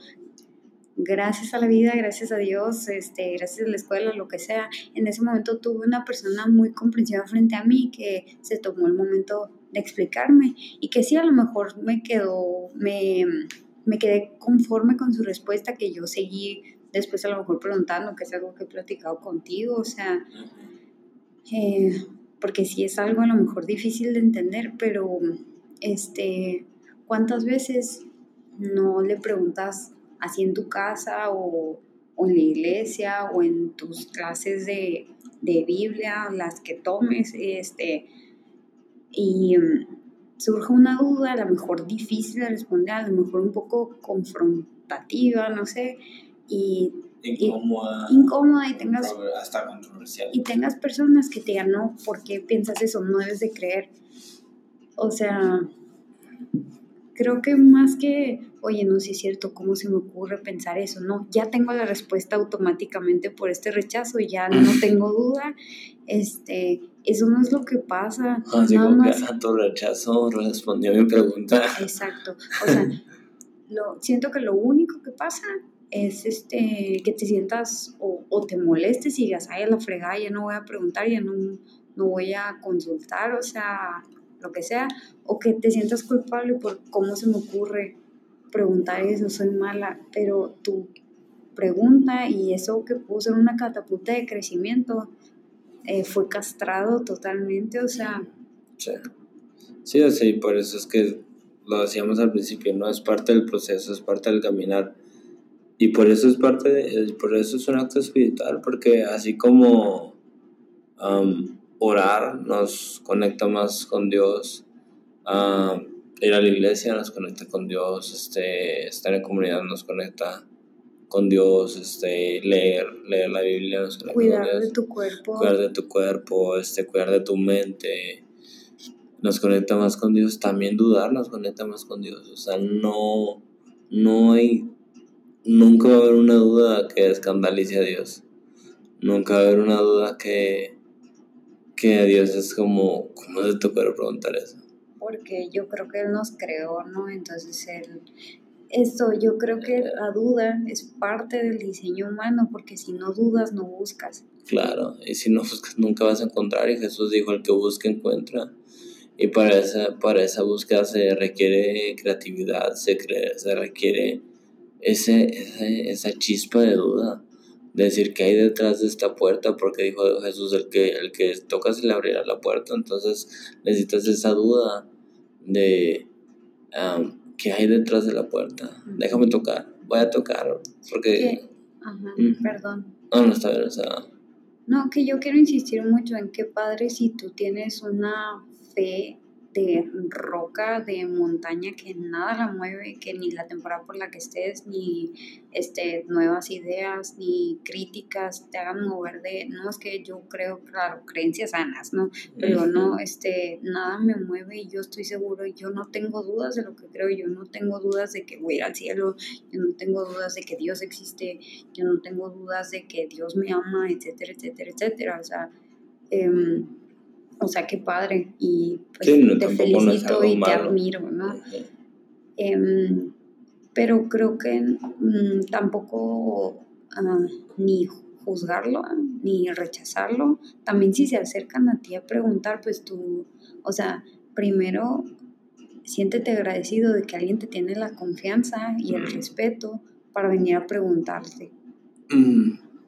gracias a la vida, gracias a Dios, este, gracias a la escuela, lo que sea, en ese momento tuve una persona muy comprensiva frente a mí que se tomó el momento de explicarme y que sí, a lo mejor me quedó, me, me quedé conforme con su respuesta, que yo seguí después a lo mejor preguntando, que es algo que he platicado contigo, o sea, eh, porque sí es algo a lo mejor difícil de entender, pero este, ¿cuántas veces no le preguntas así en tu casa o, en la iglesia o en tus clases de, Biblia, las que tomes, este, y mm, surge una duda, a lo mejor difícil de responder, a lo mejor un poco confrontativa, no sé, y incómoda, incómoda y tengas hasta controversial. y tengas personas que te digan no, ¿por qué piensas eso? No debes de creer. O sea, creo que más que, oye, no sé si es cierto, ¿cómo se me ocurre pensar eso? No, ya tengo la respuesta automáticamente por este rechazo, ya no tengo duda. Este, eso no es lo que pasa. Ah, nada más. tu rechazo respondió mi pregunta. Exacto. O sea, lo, siento que lo único que pasa es este, que te sientas o, o te molestes y digas, ay, a la fregada, ya no voy a preguntar, ya no, no voy a consultar, o sea, lo que sea, o que te sientas culpable por cómo se me ocurre preguntar eso, soy mala, pero tu pregunta y eso que puso en una catapulta de crecimiento eh, fue castrado totalmente, o sea... Sí. sí, sí, por eso es que lo decíamos al principio, no es parte del proceso, es parte del caminar. Y por eso es parte, de, por eso es un acto espiritual, porque así como orar nos conecta más con Dios. ir a la iglesia nos conecta con Dios. Este, estar en comunidad nos conecta con Dios. Este, leer, leer la Biblia nos conecta cuidar con Dios. de tu cuerpo. Cuidar de tu cuerpo, este, cuidar de tu mente. Nos conecta más con Dios. También dudar nos conecta más con Dios. O sea, no, no hay, nunca va a haber una duda que escandalice a Dios. Nunca va a haber una duda que, que a Dios es como, ¿cómo se te puede preguntar eso? Porque yo creo que Él nos creó, ¿no? Entonces Él, esto yo creo que la duda es parte del diseño humano, porque si no dudas, no buscas. Claro, y si no buscas, nunca vas a encontrar, y Jesús dijo, el que busca, encuentra. Y para esa, para esa búsqueda se requiere creatividad, se, se requiere ese, ese, esa chispa de duda decir que hay detrás de esta puerta, porque dijo Jesús, el que, el que toca se le abrirá la puerta, entonces necesitas esa duda de um, qué hay detrás de la puerta. Déjame tocar, voy a tocar, porque... Ajá, perdón. No, no está bien, o sea... No, que yo quiero insistir mucho en que padre si tú tienes una fe de roca, de montaña que nada la mueve, que ni la temporada por la que estés, ni este, nuevas ideas, ni críticas te hagan mover de, no es que yo creo, claro, creencias sanas, ¿no? Pero no, este, nada me mueve y yo estoy seguro, yo no tengo dudas de lo que creo, yo no tengo dudas de que voy al cielo, yo no tengo dudas de que Dios existe, yo no tengo dudas de que Dios me ama, etcétera, etcétera, etcétera, o sea, eh, o sea, qué padre. Y pues, te felicito y te admiro, ¿no? Em, pero creo que mm, tampoco uh, ni juzgarlo ni rechazarlo. También si se acercan a ti a preguntar, pues tú, o sea, primero siéntete agradecido de que alguien te tiene la confianza y el respeto para venir a preguntarte.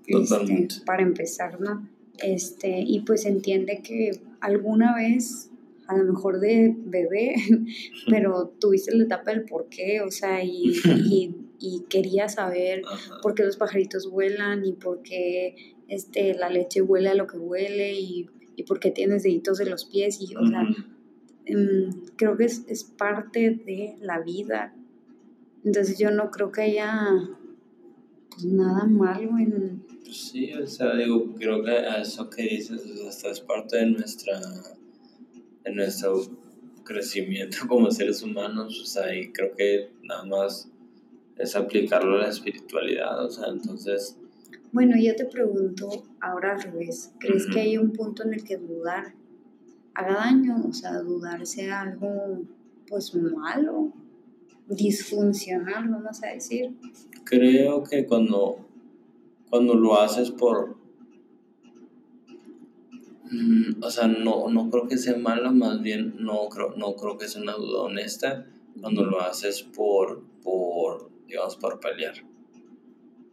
Este, para empezar, ¿no? Este, y pues entiende que alguna vez, a lo mejor de bebé, pero tuviste la etapa del por qué, o sea, y, y, y quería saber por qué los pajaritos vuelan y por qué este, la leche huele a lo que huele y, y por qué tienes deditos de los pies, y, o sea, em, creo que es, es parte de la vida. Entonces yo no creo que haya nada malo en, Sí, o sea, digo, creo que eso que dices hasta es parte de nuestra de nuestro crecimiento como seres humanos, o sea, y creo que nada más es aplicarlo a la espiritualidad, o sea, entonces... Bueno, yo te pregunto ahora al revés, ¿crees que hay un punto en el que dudar haga daño? O sea, dudar sea algo, pues, malo, disfuncional, vamos a decir. Creo que cuando cuando lo haces por... Mm, o sea, no, no creo que sea malo, más bien no creo, no creo que sea una duda honesta cuando lo haces por, por digamos, por pelear.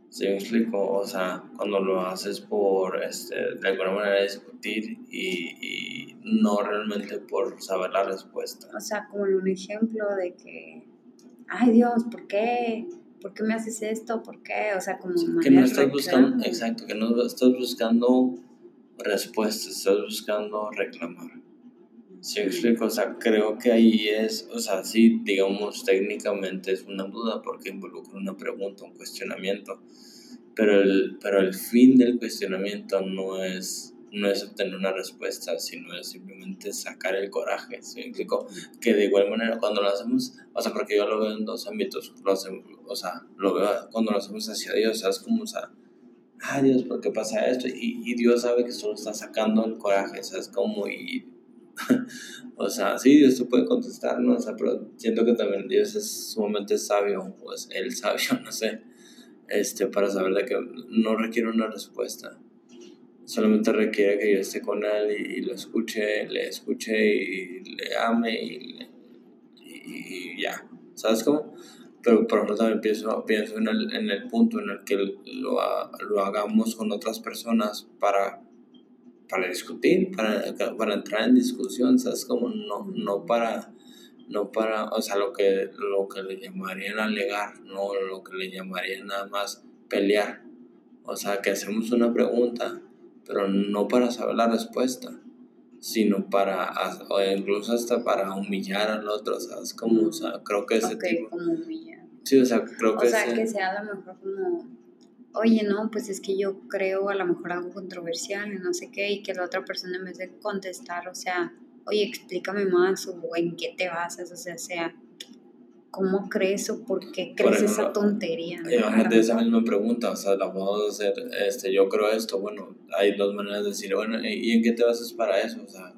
¿Sí me explico? O sea, cuando lo haces por, este, de alguna manera, discutir y, y no realmente por saber la respuesta. O sea, como un ejemplo de que, ay Dios, ¿por qué? ¿por qué me haces esto? ¿Por qué? O sea, como... que no estás buscando, exacto, que no estás buscando respuestas, estás buscando reclamar. ¿Sí explico? O sea, creo que ahí es, o sea, sí, digamos, técnicamente es una duda porque involucra una pregunta, un cuestionamiento, pero el, pero el fin del cuestionamiento no es no es obtener una respuesta, sino es simplemente sacar el coraje, ¿sí explico? Que de igual manera cuando lo hacemos, o sea, porque yo lo veo en dos ámbitos, lo hacemos, o sea, lo veo cuando lo hacemos hacia Dios, ¿sabes? Como, o sea, ah, Dios, ¿por qué pasa esto? Y, y Dios sabe que solo está sacando el coraje, ¿sabes? Como, y, o sea, sí, Dios te puede contestar, ¿no? O sea, pero siento que también Dios es sumamente sabio, pues el sabio, no sé, este, para saber de que no requiere una respuesta solamente requiere que yo esté con él y, lo escuche, le escuche y le ame y, y, ya, ¿sabes cómo? Pero por ejemplo también pienso, pienso en, el, en el punto en el que lo, lo hagamos con otras personas para, para discutir, para, para entrar en discusión, ¿sabes? Como no, no para no para, o sea, lo que, lo que le llamarían alegar, no lo que le llamarían nada más pelear. O sea, que hacemos una pregunta pero no para saber la respuesta, sino para, o incluso hasta para humillar al otro, ¿sabes? Como, o sea, creo que ese tipo... como humillar. Sí, o sea, creo que... O sea, que sea a lo mejor como, oye, no, pues es que yo creo a lo mejor algo controversial y no sé qué, y que la otra persona en vez de contestar, o sea, oye, explícame más, o en qué te basas, o sea, sea ¿Cómo crees o por qué crees esa tontería? Imagínate esa misma pregunta, o sea, la podemos hacer, este, yo creo esto, bueno, hay dos maneras de decir, bueno, ¿y en qué te basas para eso? O sea,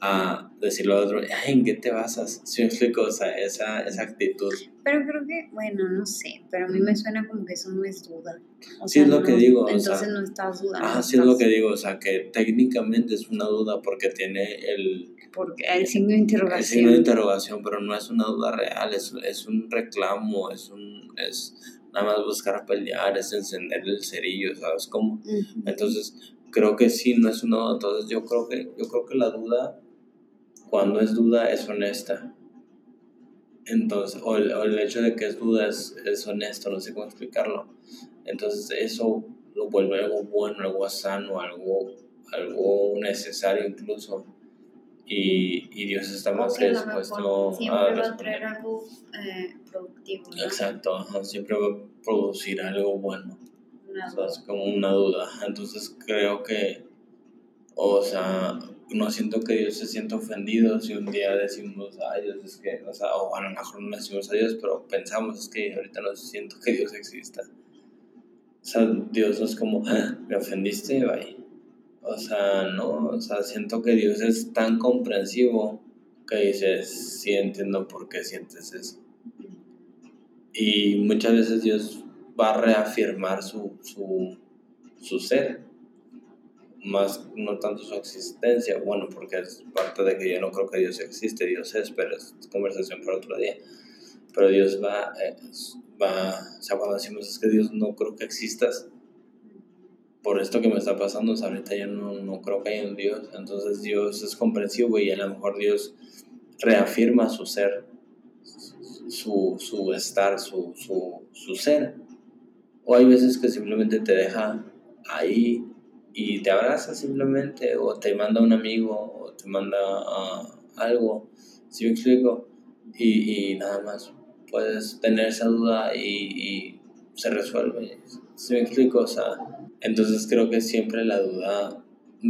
a decirlo a otro, ¿en qué te basas? Si me explico, o sea, esa, esa actitud. Pero creo que, bueno, no sé, pero a mí me suena como que eso no es duda. O sí, es lo que digo. Entonces no estás dudando. Ah, sí, es lo que digo, o sea, que técnicamente es una duda porque tiene el porque el signo de interrogación. El signo de interrogación, pero no es una duda real, es, es un reclamo, es un es nada más buscar pelear, es encender el cerillo, ¿sabes cómo? Entonces, creo que sí, no es una duda. Entonces, yo creo que, yo creo que la duda, cuando es duda, es honesta. Entonces, o el, o el hecho de que es duda es, es honesto, no sé cómo explicarlo. Entonces, eso lo vuelve algo bueno, algo sano, algo, algo necesario incluso y, y Dios está más lo dispuesto mejor a siempre va a traer algo eh, productivo, ¿no? Exacto, ajá, siempre va a producir algo bueno. Una O sea, es como una duda. Entonces creo que, o sea, no siento que Dios se sienta ofendido si un día decimos, ay Dios, es que, o a lo mejor no decimos a Dios, pero pensamos, es que ahorita no siento que Dios exista. O sea, Dios no es como, "Ah, me ofendiste, bye. O sea, no, o sea, siento que Dios es tan comprensivo que dices, sí entiendo por qué sientes eso. Y muchas veces Dios va a reafirmar su, su, su ser, más no tanto su existencia, bueno, porque es parte de que yo no creo que Dios existe, Dios es, pero es conversación para otro día. Pero Dios va, eh, va, o sea, cuando decimos es que Dios no creo que existas, por esto que me está pasando, o sea, ahorita yo no, no creo que haya un Dios, entonces Dios es comprensivo y a lo mejor Dios reafirma su ser, su, su estar, su, su, su ser. O hay veces que simplemente te deja ahí y te abraza simplemente, o te manda un amigo, o te manda ah, algo, si me explico? Y, y nada más puedes tener esa duda y, y se resuelve, si me explico? O sea, entonces creo que siempre la duda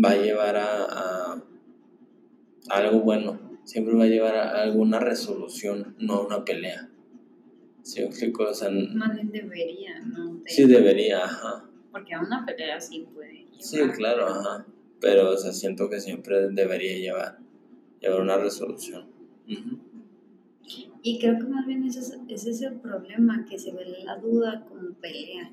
va a llevar a, a, algo bueno, siempre va a llevar a alguna resolución, no a una pelea. ¿Sí me explico? O sea, n- Más bien debería, ¿no? De- sí debería, ajá. Porque a una pelea sí puede. Sí, claro, ajá. Pero, o sea, siento que siempre debería llevar, llevar una resolución. Y creo que más bien ese es, ese es el problema, que se ve la duda como pelea.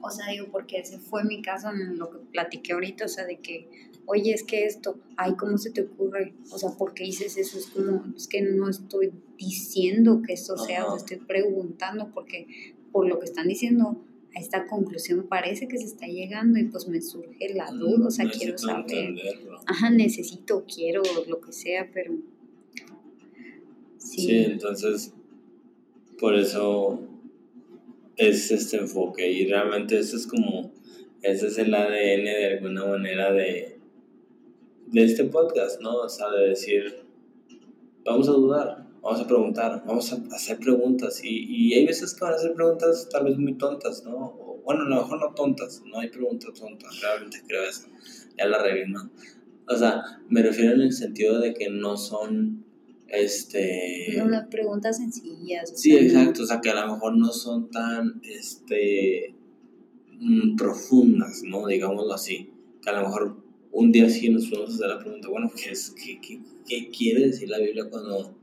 O sea, digo, porque ese fue mi caso en lo que platiqué ahorita, o sea, de que, oye, es que esto, ay, ¿cómo se te ocurre? O sea, ¿por qué dices eso? Es como, es que no estoy diciendo que esto sea, o Ajá. sea, estoy preguntando, porque por lo que están diciendo, a esta conclusión parece que se está llegando y pues me surge la duda, o sea, quiero saber. entenderlo. Ajá, necesito, quiero, lo que sea, pero... Sí. Sí, entonces, por eso es este enfoque. Y realmente eso es como, ese es el ADN de alguna manera de, de este podcast, ¿no? O sea, de decir, vamos a dudar, vamos a preguntar, vamos a hacer preguntas. Y, y hay veces que van a hacer preguntas tal vez muy tontas, ¿no? O, bueno, a lo mejor no tontas, no hay preguntas tontas, realmente creo eso. Ya la ¿no? O sea, me refiero en el sentido de que no son, este... una pregunta sencilla. o Sí, sea, no- exacto, o sea que a lo mejor no son tan este mm, profundas, ¿no? Digámoslo así. Que a lo mejor un día sí nos podemos hacer la pregunta, bueno, ¿qué, es, qué, qué, qué quiere decir la Biblia cuando,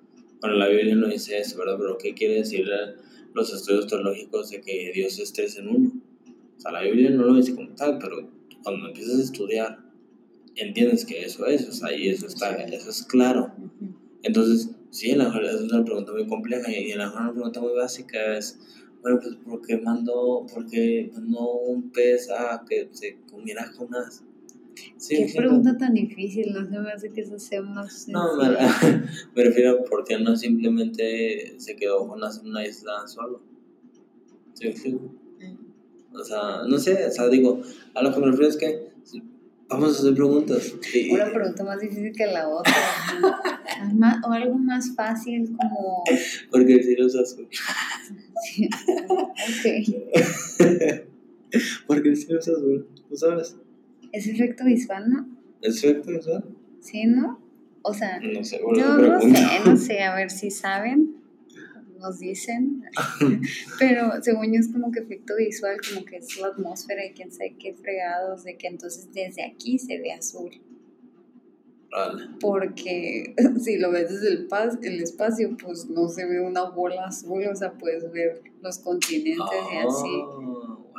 cuando la Biblia no dice eso, ¿verdad? Pero ¿qué quiere decir los estudios teológicos de que Dios es tres en uno? O sea, la Biblia no lo dice como tal, pero cuando empiezas a estudiar, entiendes que eso es, o sea, y eso está, eso es claro. Entonces, sí, a lo mejor es una pregunta muy compleja y a lo mejor una pregunta muy básica es, bueno, pues, ¿por qué mandó, por qué mandó un pez a que se comiera Jonás? Sí, Qué sí, pregunta tan difícil, no se me hace que eso sea más No, me, me refiero a por qué no simplemente se quedó Jonás en una isla solo. ¿Sí explico? Mm. O sea, no sé, o sea, digo, a lo que me refiero es que vamos a hacer preguntas. Y, Una pregunta más difícil que la otra. o algo más fácil como... porque el cielo es azul. Sí, ok. porque el cielo es azul, ¿tú sabes? ¿Es efecto visual, no? ¿Es cierto eso? ¿Sí, no? O sea, No sé, yo no sé, no sé, a ver si saben, nos dicen. Pero según yo es como que efecto visual, como que es la atmósfera y quién sabe qué fregados, de que entonces desde aquí se ve azul. Vale. porque si lo ves desde el, pas- el espacio, pues no se ve una bola azul, o sea, puedes ver los continentes y así. Oh,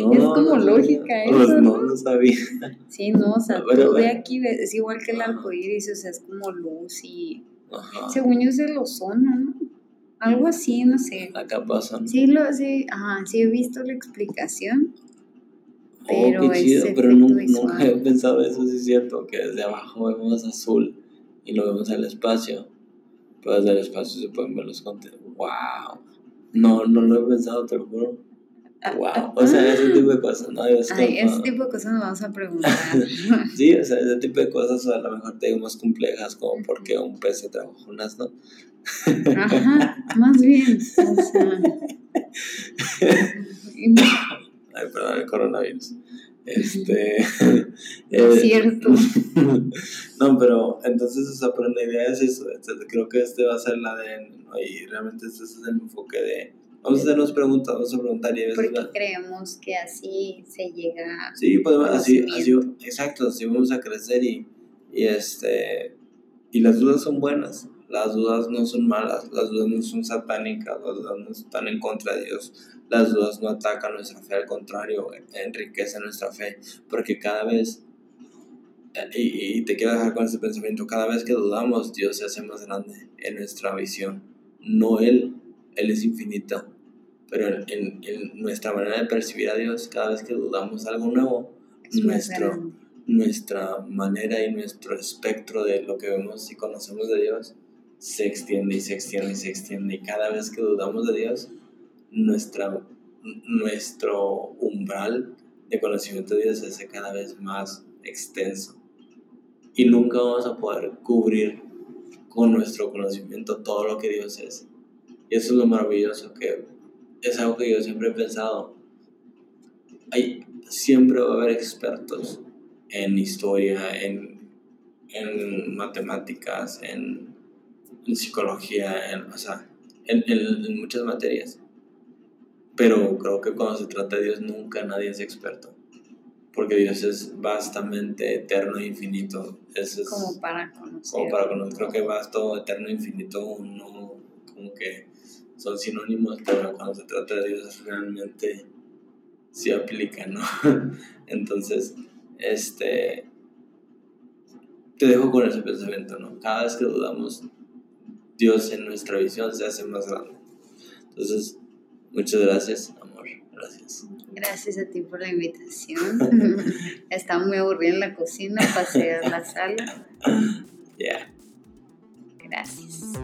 wow. Es como lógica Pues eso, no, ¿no? no sabía. Sí, no, o sea, a tú de aquí ves, es igual que el Ajá. arco iris, o sea, es como luz y. Ajá. Según yo es el ozono, ¿no? Algo así, no sé. Acá pasan. Sí, lo, sí, ajá, sí he visto la explicación, oh, pero qué es chido. Pero nunca, he pensado eso, sí es cierto. Que desde abajo vemos azul y lo vemos al espacio. Pero desde el espacio se pueden ver los continentes. ¡Wow! No, no lo he pensado, te lo juro. Wow, o sea, ese tipo de cosas, ¿no? Ay, ese tipo de cosas nos vamos a preguntar. sí, o sea, ese tipo de cosas a lo mejor te digo más complejas, como por qué un pez se trajo unas, ¿no? Ajá, más bien, o sea... Ay, perdón, el coronavirus. Este. es cierto. no, pero entonces, o sea, pero la idea es eso. Creo que este va a ser la de. ¿no? Y realmente este es el enfoque de. Vamos a hacernos preguntas, vamos a preguntar y a veces. Porque creemos que así se llega. Sí, podemos, así, así, exacto, así vamos a crecer y, y este. Y las dudas son buenas. Las dudas no son malas, las dudas no son satánicas, las dudas no están en contra de Dios, las dudas no atacan nuestra fe, al contrario, enriquecen nuestra fe, porque cada vez, y, y, te quiero dejar con este pensamiento, cada vez que dudamos, Dios se hace más grande en nuestra visión, no Él, Él es infinito, pero en, en, nuestra manera de percibir a Dios, cada vez que dudamos algo nuevo, nuestro, nuestra manera y nuestro espectro de lo que vemos y conocemos de Dios se extiende y se extiende y se extiende. Y cada vez que dudamos de Dios, nuestra, nuestro umbral de conocimiento de Dios se hace cada vez más extenso. Y nunca vamos a poder cubrir con nuestro conocimiento todo lo que Dios es. Y eso es lo maravilloso, que es algo que yo siempre he pensado. Hay, siempre va a haber expertos en historia, en, en matemáticas, en en psicología, en, o sea, en, en, muchas materias. Pero creo que cuando se trata de Dios nunca nadie es experto. Porque Dios es bastante eterno e infinito. Es, como para conocer. Como para conocer. Creo que vasto, eterno e infinito no como que son sinónimos, pero cuando se trata de Dios realmente sí aplica, ¿no? Entonces, este, te dejo con ese pensamiento, ¿no? Cada vez que dudamos, Dios en nuestra visión se hace más grande. Entonces, muchas gracias, amor. Gracias. Gracias a ti por la invitación. Estaba muy aburrida en la cocina, pasé a la sala. Ya. Gracias.